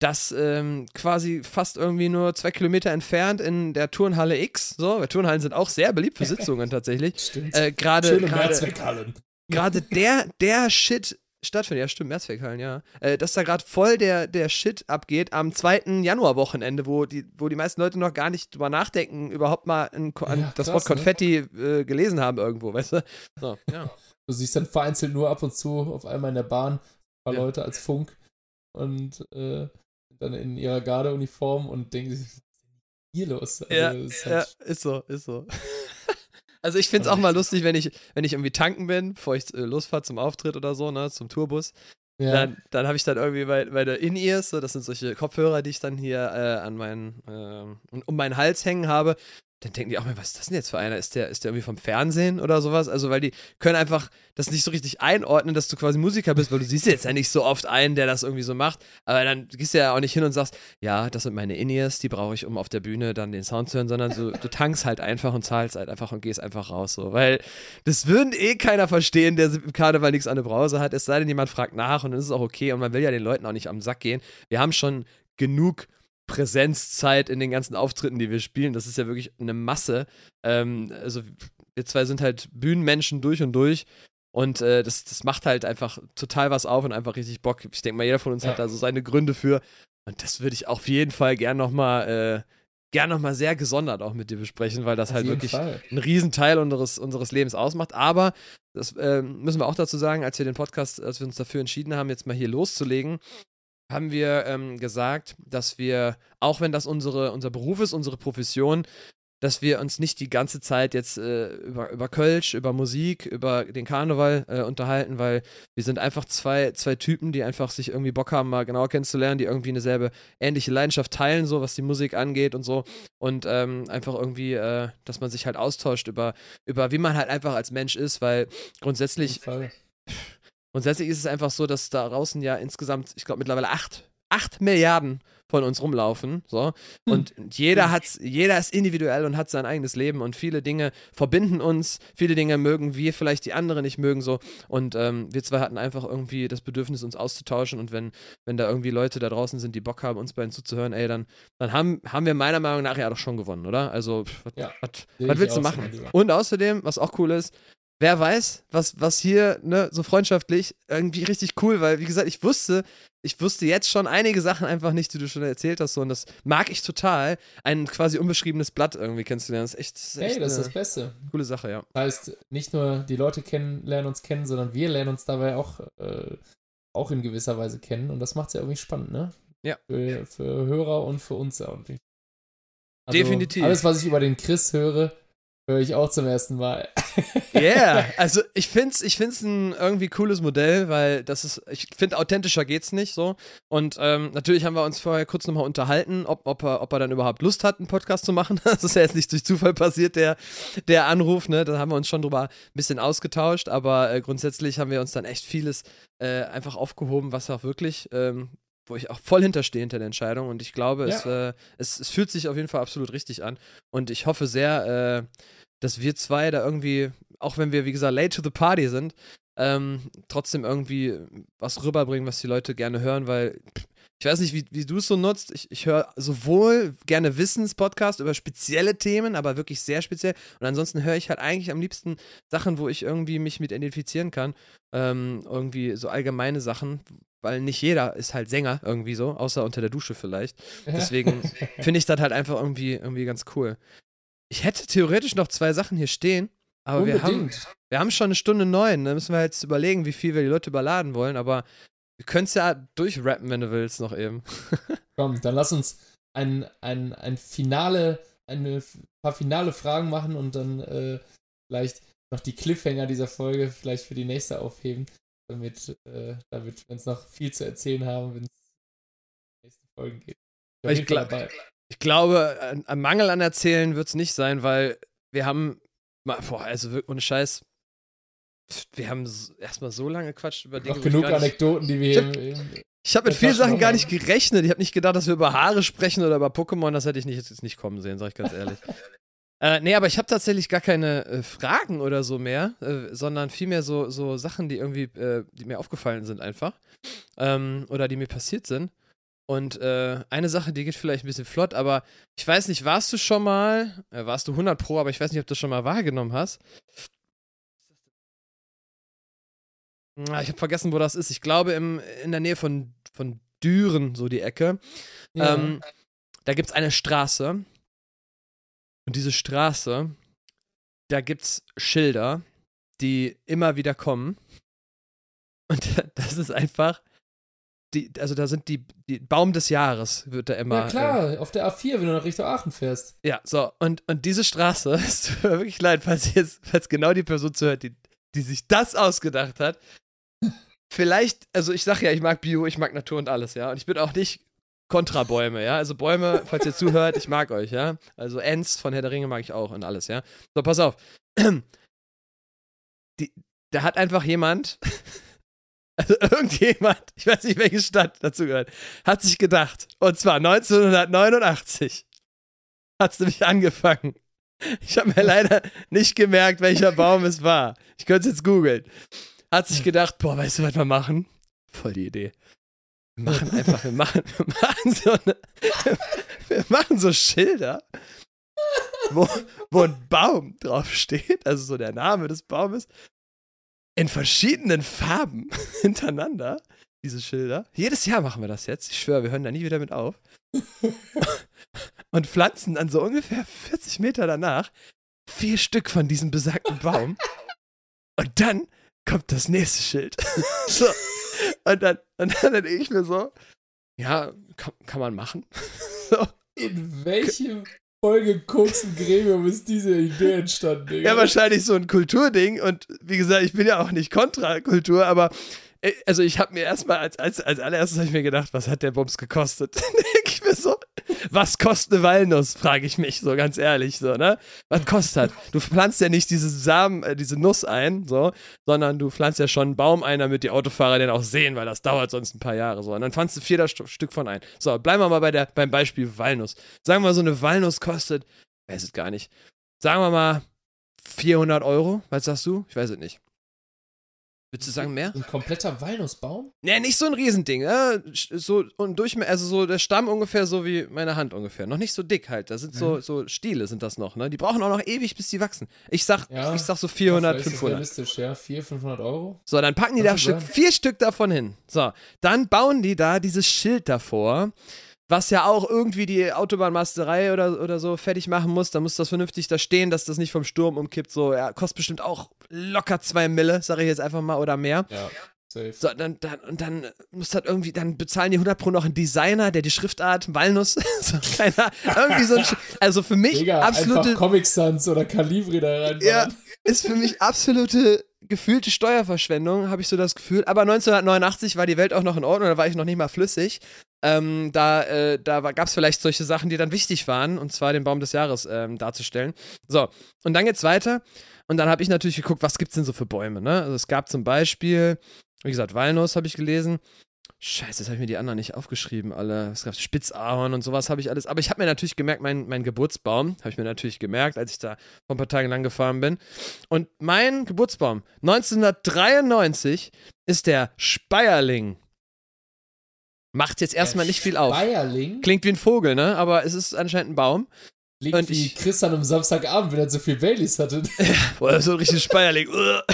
dass ähm, quasi fast irgendwie nur zwei Kilometer entfernt in der Turnhalle X, so, weil Turnhallen sind auch sehr beliebt für Sitzungen tatsächlich, Stimmt. äh, gerade Schöne Mehrzweckhallen. gerade der, der Shit stattfindet. Ja, stimmt, Mehrzweckhallen, ja. Äh, dass da gerade voll der, der Shit abgeht am 2. Januarwochenende, wo die, wo die meisten Leute noch gar nicht drüber nachdenken, überhaupt mal ein, an Ja, das krass, Wort ne? Konfetti äh, gelesen haben irgendwo, weißt du? So, ja. Du siehst dann vereinzelt nur ab und zu auf einmal in der Bahn ein paar Ja. Leute als Funk und äh, dann in ihrer Gardeuniform und denken sich, was ist hier los? Also, Ja, ist ja, halt- ist so, ist so. Also ich finde es auch mal lustig, wenn ich, wenn ich irgendwie tanken bin, bevor ich äh, losfahre zum Auftritt oder so, ne, zum Tourbus. ja. Dann, dann habe ich dann irgendwie bei, bei der In-Ears, so, das sind solche Kopfhörer, die ich dann hier äh, an meinen, äh, um meinen Hals hängen habe. Dann denken die auch mal, was ist das denn jetzt für einer? Ist der, ist der irgendwie vom Fernsehen oder sowas? Also, weil die können einfach das nicht so richtig einordnen, dass du quasi Musiker bist, weil du siehst jetzt ja nicht so oft einen, der das irgendwie so macht. Aber dann gehst du ja auch nicht hin und sagst, ja, das sind meine In-Ears, die brauche ich, um auf der Bühne dann den Sound zu hören, sondern so, du tankst halt einfach und zahlst halt einfach und gehst einfach raus, so. Weil das würden eh keiner verstehen, der im Karneval nichts an der Brause hat, es sei denn, jemand fragt nach und dann ist es auch okay und man will ja den Leuten auch nicht am Sack gehen. Wir haben schon genug Präsenzzeit in den ganzen Auftritten, die wir spielen. Das ist ja wirklich eine Masse. Ähm, also wir zwei sind halt Bühnenmenschen durch und durch. Und äh, das, das macht halt einfach total was auf und einfach richtig Bock. Ich denke mal, jeder von uns Ja. hat da so seine Gründe für. Und das würde ich auf jeden Fall gern nochmal äh, gern noch mal sehr gesondert auch mit dir besprechen, weil das auf halt wirklich Fall. ein Riesenteil unseres, unseres Lebens ausmacht. Aber, das ähm, müssen wir auch dazu sagen, als wir den Podcast, als wir uns dafür entschieden haben, jetzt mal hier loszulegen, haben wir ähm, gesagt, dass wir, auch wenn das unsere, unser Beruf ist, unsere Profession, dass wir uns nicht die ganze Zeit jetzt äh, über, über Kölsch, über Musik, über den Karneval äh, unterhalten, weil wir sind einfach zwei, zwei Typen, die einfach sich irgendwie Bock haben, mal genauer kennenzulernen, die irgendwie eine selbe ähnliche Leidenschaft teilen, so was die Musik angeht und so. Und ähm, einfach irgendwie, äh, dass man sich halt austauscht über, über wie man halt einfach als Mensch ist, weil grundsätzlich jeden Fall. Grundsätzlich ist es einfach so, dass da draußen ja insgesamt, ich glaube, mittlerweile acht, acht Milliarden von uns rumlaufen. So. Und jeder hat, jeder ist individuell und hat sein eigenes Leben und viele Dinge verbinden uns, viele Dinge mögen wir vielleicht die anderen nicht mögen so. Und ähm, wir zwei hatten einfach irgendwie das Bedürfnis, uns auszutauschen. Und wenn, wenn da irgendwie Leute da draußen sind, die Bock haben, uns beiden zuzuhören, ey, dann, dann haben, haben wir meiner Meinung nach ja doch schon gewonnen, oder? Also, was, Ja, was, willst du machen? Und außerdem, was auch cool ist, wer weiß, was, was hier, ne, so freundschaftlich, irgendwie richtig cool, weil, wie gesagt, ich wusste, ich wusste jetzt schon einige Sachen einfach nicht, die du schon erzählt hast, so, und das mag ich total, ein quasi unbeschriebenes Blatt irgendwie kennenzulernen. Das ist echt, das ist echt Hey, das ist das Beste. coole Sache, ja. Das heißt, nicht nur die Leute kennen, lernen uns kennen, sondern wir lernen uns dabei auch, äh, auch in gewisser Weise kennen. Und das macht es ja irgendwie spannend, ne? Ja. Für, für Hörer und für uns ja irgendwie. Also, Definitiv. Alles, was ich über den Chris höre, höre ich auch zum ersten Mal. Yeah, also ich find's, ich find's ein irgendwie cooles Modell, weil das ist, ich finde, authentischer geht's nicht so. Und ähm, natürlich haben wir uns vorher kurz nochmal unterhalten, ob, ob, er, ob er dann überhaupt Lust hat, einen Podcast zu machen. Das ist ja jetzt nicht durch Zufall passiert, der, der Anruf, ne? Da haben wir uns schon drüber ein bisschen ausgetauscht, aber äh, grundsätzlich haben wir uns dann echt vieles äh, einfach aufgehoben, was auch wirklich, ähm, wo ich auch voll hinterstehe hinter der Entscheidung. Und ich glaube, es, äh, es, es fühlt sich auf jeden Fall absolut richtig an. Und ich hoffe sehr, äh, dass wir zwei da irgendwie, auch wenn wir, wie gesagt, late to the party sind, ähm, trotzdem irgendwie was rüberbringen, was die Leute gerne hören, weil ich weiß nicht, wie, wie du es so nutzt. Ich, ich höre sowohl gerne Wissenspodcasts über spezielle Themen, aber wirklich sehr speziell. Und ansonsten höre ich halt eigentlich am liebsten Sachen, wo ich irgendwie mich mit identifizieren kann. Ähm, irgendwie so allgemeine Sachen, weil nicht jeder ist halt Sänger irgendwie so, außer unter der Dusche vielleicht. Deswegen finde ich das halt einfach irgendwie, irgendwie ganz cool. Ich hätte theoretisch noch zwei Sachen hier stehen, aber wir haben, wir haben schon eine Stunde neun. Da müssen wir jetzt überlegen, wie viel wir die Leute überladen wollen, aber wir können es ja durchrappen, wenn du willst, noch eben. Komm, dann lass uns ein, ein, ein Finale, eine f- paar finale Fragen machen und dann äh, vielleicht noch die Cliffhanger dieser Folge vielleicht für die nächste aufheben, damit, äh, damit wir uns noch viel zu erzählen haben, wenn es in die nächsten Folgen geht. Ich jeden Fall glaub- dabei. Ich glaube, ein, ein Mangel an Erzählen wird es nicht sein, weil wir haben, boah, also ohne Scheiß, Wir haben erstmal so lange gequatscht über Dinge. Noch genug gar nicht- Anekdoten, die wir Ich hab- habe mit vielen Sachen gar nicht gerechnet. Ich habe nicht gedacht, dass wir über Haare sprechen oder über Pokémon. Das hätte ich nicht, jetzt nicht kommen sehen, sag ich ganz ehrlich. äh, nee, aber ich habe tatsächlich gar keine äh, Fragen oder so mehr, äh, sondern vielmehr so, so Sachen, die irgendwie, äh, die mir aufgefallen sind einfach. Ähm, oder die mir passiert sind. Und äh, eine Sache, die geht vielleicht ein bisschen flott, aber ich weiß nicht, warst du schon mal, äh, warst du 100 Pro, aber ich weiß nicht, ob du schon mal wahrgenommen hast. Ah, Ich habe vergessen, wo das ist. Ich glaube im, in der Nähe von, von Düren, so die Ecke. ja. Ähm, da gibt es eine Straße. Und diese Straße, da gibt es Schilder, die immer wieder kommen. Und das ist einfach. Die, also da sind die, die Baum des Jahres, wird da immer. ja, klar, auf der A4, wenn du nach Richtung Aachen fährst. Äh, ja, so. Und, und diese Straße, es tut mir wirklich leid, falls jetzt, falls genau die Person zuhört, die, die sich das ausgedacht hat. Vielleicht, also ich sag ja, ich mag Bio, ich mag Natur und alles, ja. Und ich bin auch nicht kontra Bäume, ja. Also Bäume, falls ihr zuhört, ich mag euch, ja. Also Ents von Herr der Ringe mag ich auch und alles, ja. So, pass auf. Die, da hat einfach jemand, also irgendjemand, ich weiß nicht, welche Stadt dazu gehört, hat sich gedacht, und zwar 1989 hat es nämlich angefangen. Ich habe mir leider nicht gemerkt, welcher Baum es war. Ich könnte es jetzt googeln. Hat sich gedacht, boah, weißt du, was wir machen? Voll die Idee. Wir machen einfach, wir machen, wir machen so eine, wir machen so Schilder, wo, wo ein Baum draufsteht, also so der Name des Baumes, in verschiedenen Farben hintereinander, diese Schilder. Jedes Jahr machen wir das jetzt. Ich schwöre, wir hören da nie wieder mit auf. Und pflanzen dann so ungefähr 40 Meter danach vier Stück von diesem besagten Baum. Und dann kommt das nächste Schild. so. Und dann, und dann denke ich mir so, ja, kann, kann man machen. so. In welchem vollgekoksten Gremium ist diese Idee entstanden, Digga? Ja, wahrscheinlich so ein Kulturding. Und wie gesagt, ich bin ja auch nicht kontra Kultur, aber äh, also ich habe mir erstmal als, als, als allererstes habe ich mir gedacht, was hat der Bums gekostet? Mir so, was kostet eine Walnuss, frage ich mich so ganz ehrlich so, ne? Was kostet? Du pflanzt ja nicht diese Samen, äh, diese Nuss ein, so, sondern du pflanzt ja schon einen Baum ein, damit die Autofahrer den auch sehen, weil das dauert sonst ein paar Jahre so. Und dann pflanzt du vier St Stück von ein. So, bleiben wir mal bei der, beim Beispiel Walnuss. Sagen wir mal, so eine Walnuss kostet, weiß es gar nicht, sagen wir mal 400 Euro, was sagst du? Ich weiß es nicht. Würdest du sagen mehr? Ein kompletter Walnussbaum? Nee, nicht so ein Riesending. Äh, so und durch, also so der Stamm ungefähr so wie meine Hand ungefähr. Noch nicht so dick halt. Da sind so, Mhm. so Stiele sind das noch, ne? Die brauchen auch noch ewig, bis die wachsen. Ich sag, Ja. ich sag so 400, Vielleicht ist das 500. realistisch, ja. 400, 500 Euro? So, dann packen die Kann da Stück, vier Stück davon hin. So, dann bauen die da dieses Schild davor, was ja auch irgendwie die Autobahnmasterei oder, oder so fertig machen muss. Da muss das vernünftig da stehen, dass das nicht vom Sturm umkippt. So, ja, kostet bestimmt auch locker zwei Mille, sage ich jetzt einfach mal, oder mehr. Ja, safe. So, dann, dann, und dann muss das irgendwie, dann bezahlen die 100 pro noch einen Designer, der die Schriftart Walnuss, so keiner, irgendwie so ein, also für mich Digga, absolute, Comic Sans oder Calibri da rein. ja, ist für mich absolute gefühlte Steuerverschwendung, habe ich so das Gefühl. Aber 1989 war die Welt auch noch in Ordnung, da war ich noch nicht mal flüssig. Ähm, da äh, da gab es vielleicht solche Sachen, die dann wichtig waren, und zwar den Baum des Jahres ähm, darzustellen. So, und dann geht's weiter. Und dann habe ich natürlich geguckt, was gibt's denn so für Bäume, ne? Also es gab zum Beispiel, wie gesagt, Walnuss habe ich gelesen. Scheiße, jetzt habe ich mir die anderen nicht aufgeschrieben, alle. Es gab Spitzahorn und sowas habe ich alles. Aber ich habe mir natürlich gemerkt, mein, mein Geburtsbaum, habe ich mir natürlich gemerkt, als ich da vor ein paar Tagen lang gefahren bin. Und mein Geburtsbaum 1993 ist der Speierling. Macht jetzt erstmal nicht viel auf. Bayerling Klingt wie ein Vogel, ne? Aber es ist anscheinend ein Baum. liegt und wie ich- Chris an einem Samstagabend, wenn er so viel Baileys hatte. Boah, so ein richtiges Speierling.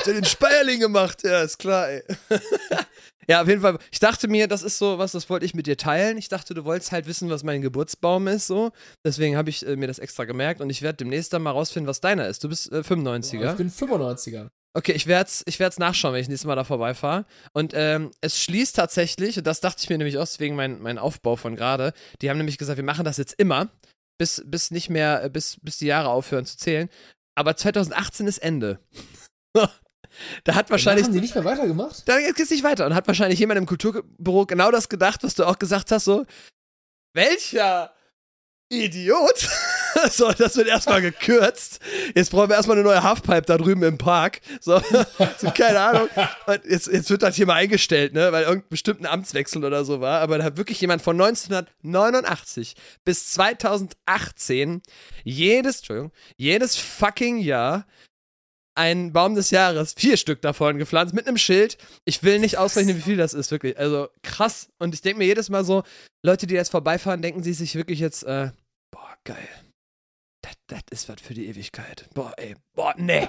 Hat er den Speierling gemacht? Ja, ist klar, ey. ja, auf jeden Fall. Ich dachte mir, das ist so was, das wollte ich mit dir teilen. Ich dachte, du wolltest halt wissen, was mein Geburtsbaum ist, so. Deswegen habe ich äh, mir das extra gemerkt und ich werde demnächst dann mal rausfinden, was deiner ist. Du bist äh, 95er. Ich bin 95er. Okay, ich werde es ich werd's nachschauen, wenn ich nächstes Mal da vorbeifahre. Und ähm, es schließt tatsächlich, und das dachte ich mir nämlich aus, wegen mein, mein Aufbau von gerade, die haben nämlich gesagt, wir machen das jetzt immer, bis, bis nicht mehr, äh, bis, bis die Jahre aufhören zu zählen. Aber 2018 ist Ende. da hat wahrscheinlich. Haben die nicht mehr weitergemacht? Dann geht's nicht weiter. Und hat wahrscheinlich jemand im Kulturbüro genau das gedacht, was du auch gesagt hast, so, welcher Idiot so, das wird erstmal gekürzt. Jetzt brauchen wir erstmal eine neue Halfpipe da drüben im Park. So, so keine Ahnung. Und jetzt, jetzt wird das hier mal eingestellt, ne, weil irgendein bestimmten Amtswechsel oder so war. Aber da hat wirklich jemand von 1989 bis 2018 jedes, Entschuldigung, jedes fucking Jahr ein Baum des Jahres, vier Stück davon gepflanzt, mit einem Schild. Ich will nicht ausrechnen, wie viel das ist, wirklich. Also krass. Und ich denke mir jedes Mal so, Leute, die jetzt vorbeifahren, denken sie sich wirklich jetzt, äh, boah, geil. Das ist was für die Ewigkeit. Boah, ey, boah, nee.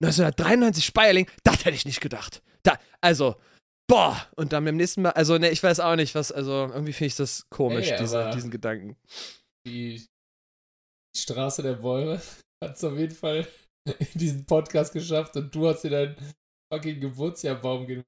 1993 Speierling, das hätte ich nicht gedacht. Da, also, boah. Und dann beim nächsten Mal, also, ne, ich weiß auch nicht, was, also, irgendwie finde ich das komisch, Ey, diese, diesen Gedanken. Die, Straße der Bäume hat es auf jeden Fall in diesen Podcast geschafft und du hast dir deinen fucking Geburtsjahrbaum genommen.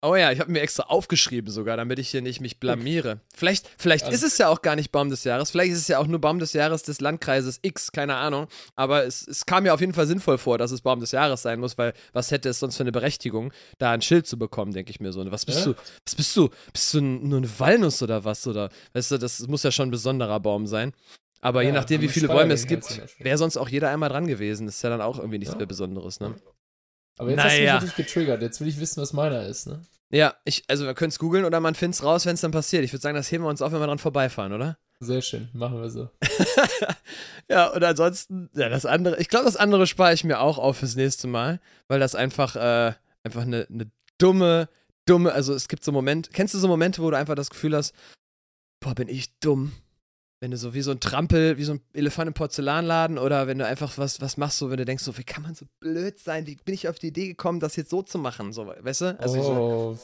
Oh ja, ich habe mir extra aufgeschrieben sogar, damit ich hier nicht mich blamiere. Vielleicht, vielleicht Also- ist es ja auch gar nicht Baum des Jahres, vielleicht ist es ja auch nur Baum des Jahres des Landkreises X, keine Ahnung. Aber es, es kam mir auf jeden Fall sinnvoll vor, dass es Baum des Jahres sein muss, weil was hätte es sonst für eine Berechtigung, da ein Schild zu bekommen, denke ich mir so. Was bist Ja? du? Was bist du? Bist du nur eine Walnuss oder was? Oder weißt du, das muss ja schon ein besonderer Baum sein. Aber je Ja, nachdem, wie viele Bäume es gibt, wäre sonst auch jeder einmal dran gewesen. Das ist ja dann auch irgendwie nichts Ja. mehr Besonderes, ne? Aber jetzt hast du Naja. mich natürlich getriggert. Jetzt will ich wissen, was meiner ist, ne? Ja, ich, also wir können es googeln oder man findet es raus, wenn es dann passiert. Ich würde sagen, das heben wir uns auf, wenn wir dran vorbeifahren, oder? Sehr schön, machen wir so. ja, und ansonsten, ja, das andere, ich glaube, das andere spare ich mir auch auf fürs nächste Mal, weil das einfach, äh, einfach eine, eine dumme, dumme, also es gibt so Momente, kennst du so Momente, wo du einfach das Gefühl hast, boah, bin ich dumm? Wenn du so wie so ein Trampel, wie so ein Elefant im Porzellanladen oder wenn du einfach was, was machst, so wenn du denkst, so, wie kann man so blöd sein? Wie bin ich auf die Idee gekommen, das jetzt so zu machen? So, weißt du? Also so, oh,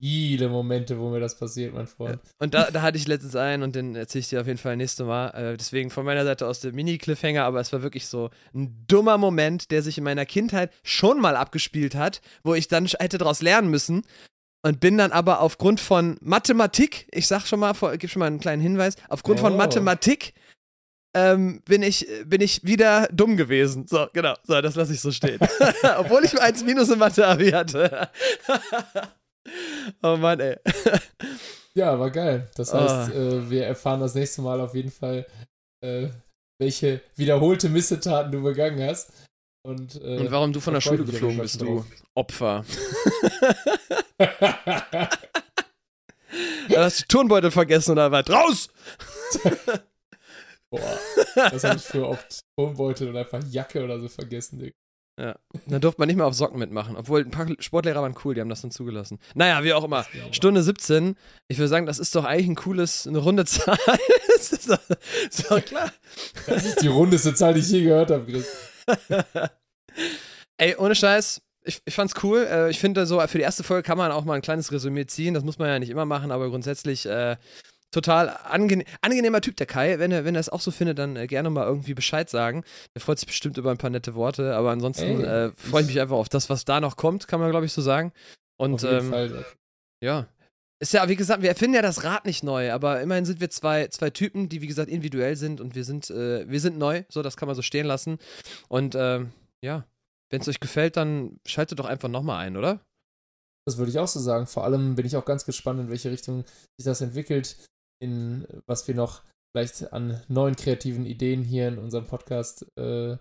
viele Momente, wo mir das passiert, mein Freund. Und da, da hatte ich letztens einen und den erzähle ich dir auf jeden Fall nächste Mal. Äh, deswegen von meiner Seite aus der Mini-Cliffhanger, aber es war wirklich so ein dummer Moment, der sich in meiner Kindheit schon mal abgespielt hat, wo ich dann hätte daraus lernen müssen. Und bin dann aber aufgrund von Mathematik, ich sag schon mal, vor- gib schon mal einen kleinen Hinweis, aufgrund von Oh. Mathematik ähm, bin, ich, bin ich wieder dumm gewesen. So, genau. So, das lasse ich so stehen. Obwohl ich 1 Minus in Mathe-Abi hatte. oh Mann, ey. Ja, war geil. Das Ah. heißt, äh, wir erfahren das nächste Mal auf jeden Fall, äh, welche wiederholte Missetaten du begangen hast. Und, äh, Und warum du von der da Schule geflogen bist, du Opfer. Du hast die Turnbeutel vergessen oder was? Raus! Boah, das habe ich für oft Turmbeutel und einfach Jacke oder so vergessen, Digga. Dann durfte man nicht mehr auf Socken mitmachen. Obwohl, ein paar Sportlehrer waren cool, die haben das dann zugelassen. Naja, wie auch immer. Stunde 17. Ich würde sagen, das ist doch eigentlich ein cooles, eine runde Zahl. ist doch, ist doch klar. Das ist die rundeste Zahl, die ich je gehört habe, Chris. Ey, ohne Scheiß, ich, ich fand's cool. Äh, ich finde, so für die erste Folge kann man auch mal ein kleines Resümee ziehen. Das muss man ja nicht immer machen, aber grundsätzlich äh, total angene angenehmer Typ, der Kai. Wenn er, wenn er es auch so findet, dann äh, gerne mal irgendwie Bescheid sagen. Der freut sich bestimmt über ein paar nette Worte, aber ansonsten äh, freue ich mich einfach auf das, was da noch kommt, kann man, glaube ich, so sagen. Und Auf jeden ähm, Fall. ja. Ist ja, wie gesagt, wir erfinden ja das Rad nicht neu, aber immerhin sind wir zwei, zwei Typen, die, wie gesagt, individuell sind und wir sind, äh, wir sind neu, so, das kann man so stehen lassen. Und ähm, ja, wenn es euch gefällt, dann schaltet doch einfach nochmal ein, oder? Das würde ich auch so sagen. Vor allem bin ich auch ganz gespannt, in welche Richtung sich das entwickelt, in was wir noch vielleicht an neuen kreativen Ideen hier in unserem Podcast äh,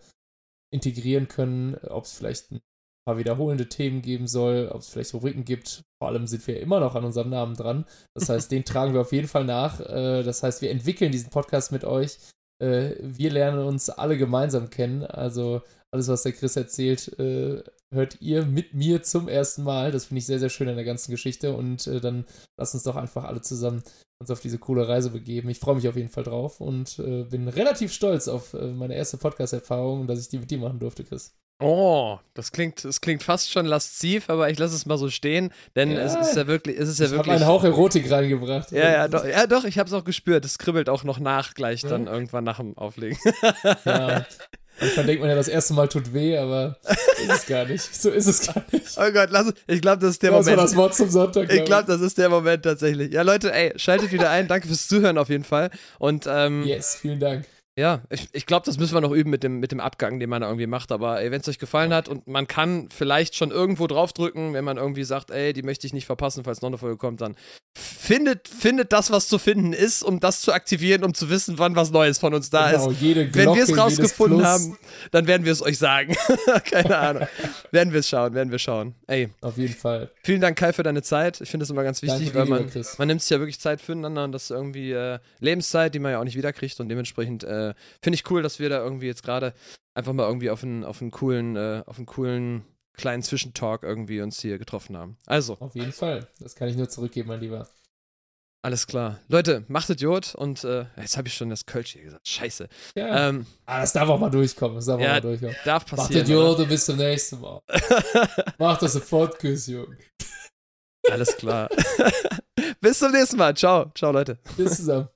integrieren können, ob es vielleicht ein paar wiederholende Themen geben soll, ob es vielleicht Rubriken gibt. Vor allem sind wir immer noch an unserem Namen dran. Das heißt, den tragen wir auf jeden Fall nach. Äh, das heißt, wir entwickeln diesen Podcast mit euch. Äh, wir lernen uns alle gemeinsam kennen. Also alles, was der Chris erzählt, äh, hört ihr mit mir zum ersten Mal. Das finde ich sehr, sehr schön an der ganzen Geschichte. Und äh, dann lasst uns doch einfach alle zusammen uns auf diese coole Reise begeben. Ich freue mich auf jeden Fall drauf und äh, bin relativ stolz auf äh, meine erste Podcast-Erfahrung, dass ich die mit dir machen durfte, Chris. Oh, das klingt, das klingt fast schon lasziv, aber ich lasse es mal so stehen, denn Ja. es ist ja wirklich, es ist ja ich habe wirklich. einen Hauch Erotik reingebracht. ja, ja, doch, ja, doch, ich habe es auch gespürt. Es kribbelt auch noch nach, gleich dann Ja. irgendwann nach dem Auflegen. ja. Manchmal denkt man ja, das erste Mal tut weh, aber ist es gar nicht. So ist es gar nicht. oh Gott, lass, ich glaube, das ist der Das war Moment. das Wort zum Sonntag. Ich glaube, das ist der Moment tatsächlich. Ja, Leute, ey, schaltet wieder ein. Danke fürs Zuhören auf jeden Fall. Und ähm, Yes, vielen Dank. Ja, ich, ich glaube, das müssen wir noch üben mit dem, mit dem Abgang, den man irgendwie macht. Aber wenn es euch gefallen hat und man kann vielleicht schon irgendwo draufdrücken, wenn man irgendwie sagt, ey, die möchte ich nicht verpassen, falls noch eine Folge kommt, dann findet, findet das, was zu finden ist, um das zu aktivieren, um zu wissen, wann was Neues von uns da genau, ist. Glocke, wenn wir es rausgefunden haben, dann werden wir es euch sagen. Keine Ahnung. werden wir es schauen, werden wir schauen. Ey. Auf jeden Fall. Vielen Dank, Kai, für deine Zeit. Ich finde das immer ganz wichtig, Danke, weil man, man nimmt sich ja wirklich Zeit füreinander und das ist irgendwie äh, Lebenszeit, die man ja auch nicht wiederkriegt und dementsprechend äh, äh, finde ich cool, dass wir da irgendwie jetzt gerade einfach mal irgendwie auf einen, auf einen coolen, äh, auf einen coolen kleinen Zwischentalk irgendwie uns hier getroffen haben. Also. Auf jeden Fall. Das kann ich nur zurückgeben, mein Lieber. Alles klar. Leute, macht Idiot und äh, jetzt habe ich schon das Kölsch hier gesagt. Scheiße. Ja. Ähm, ah, das darf auch mal durchkommen. Das darf ja, auch mal durchkommen. Darf passieren. Macht Idiot und bis zum nächsten Mal. Mach das sofort, Küss, Junge. Alles klar. bis zum nächsten Mal. Ciao. Ciao, Leute. Bis zusammen.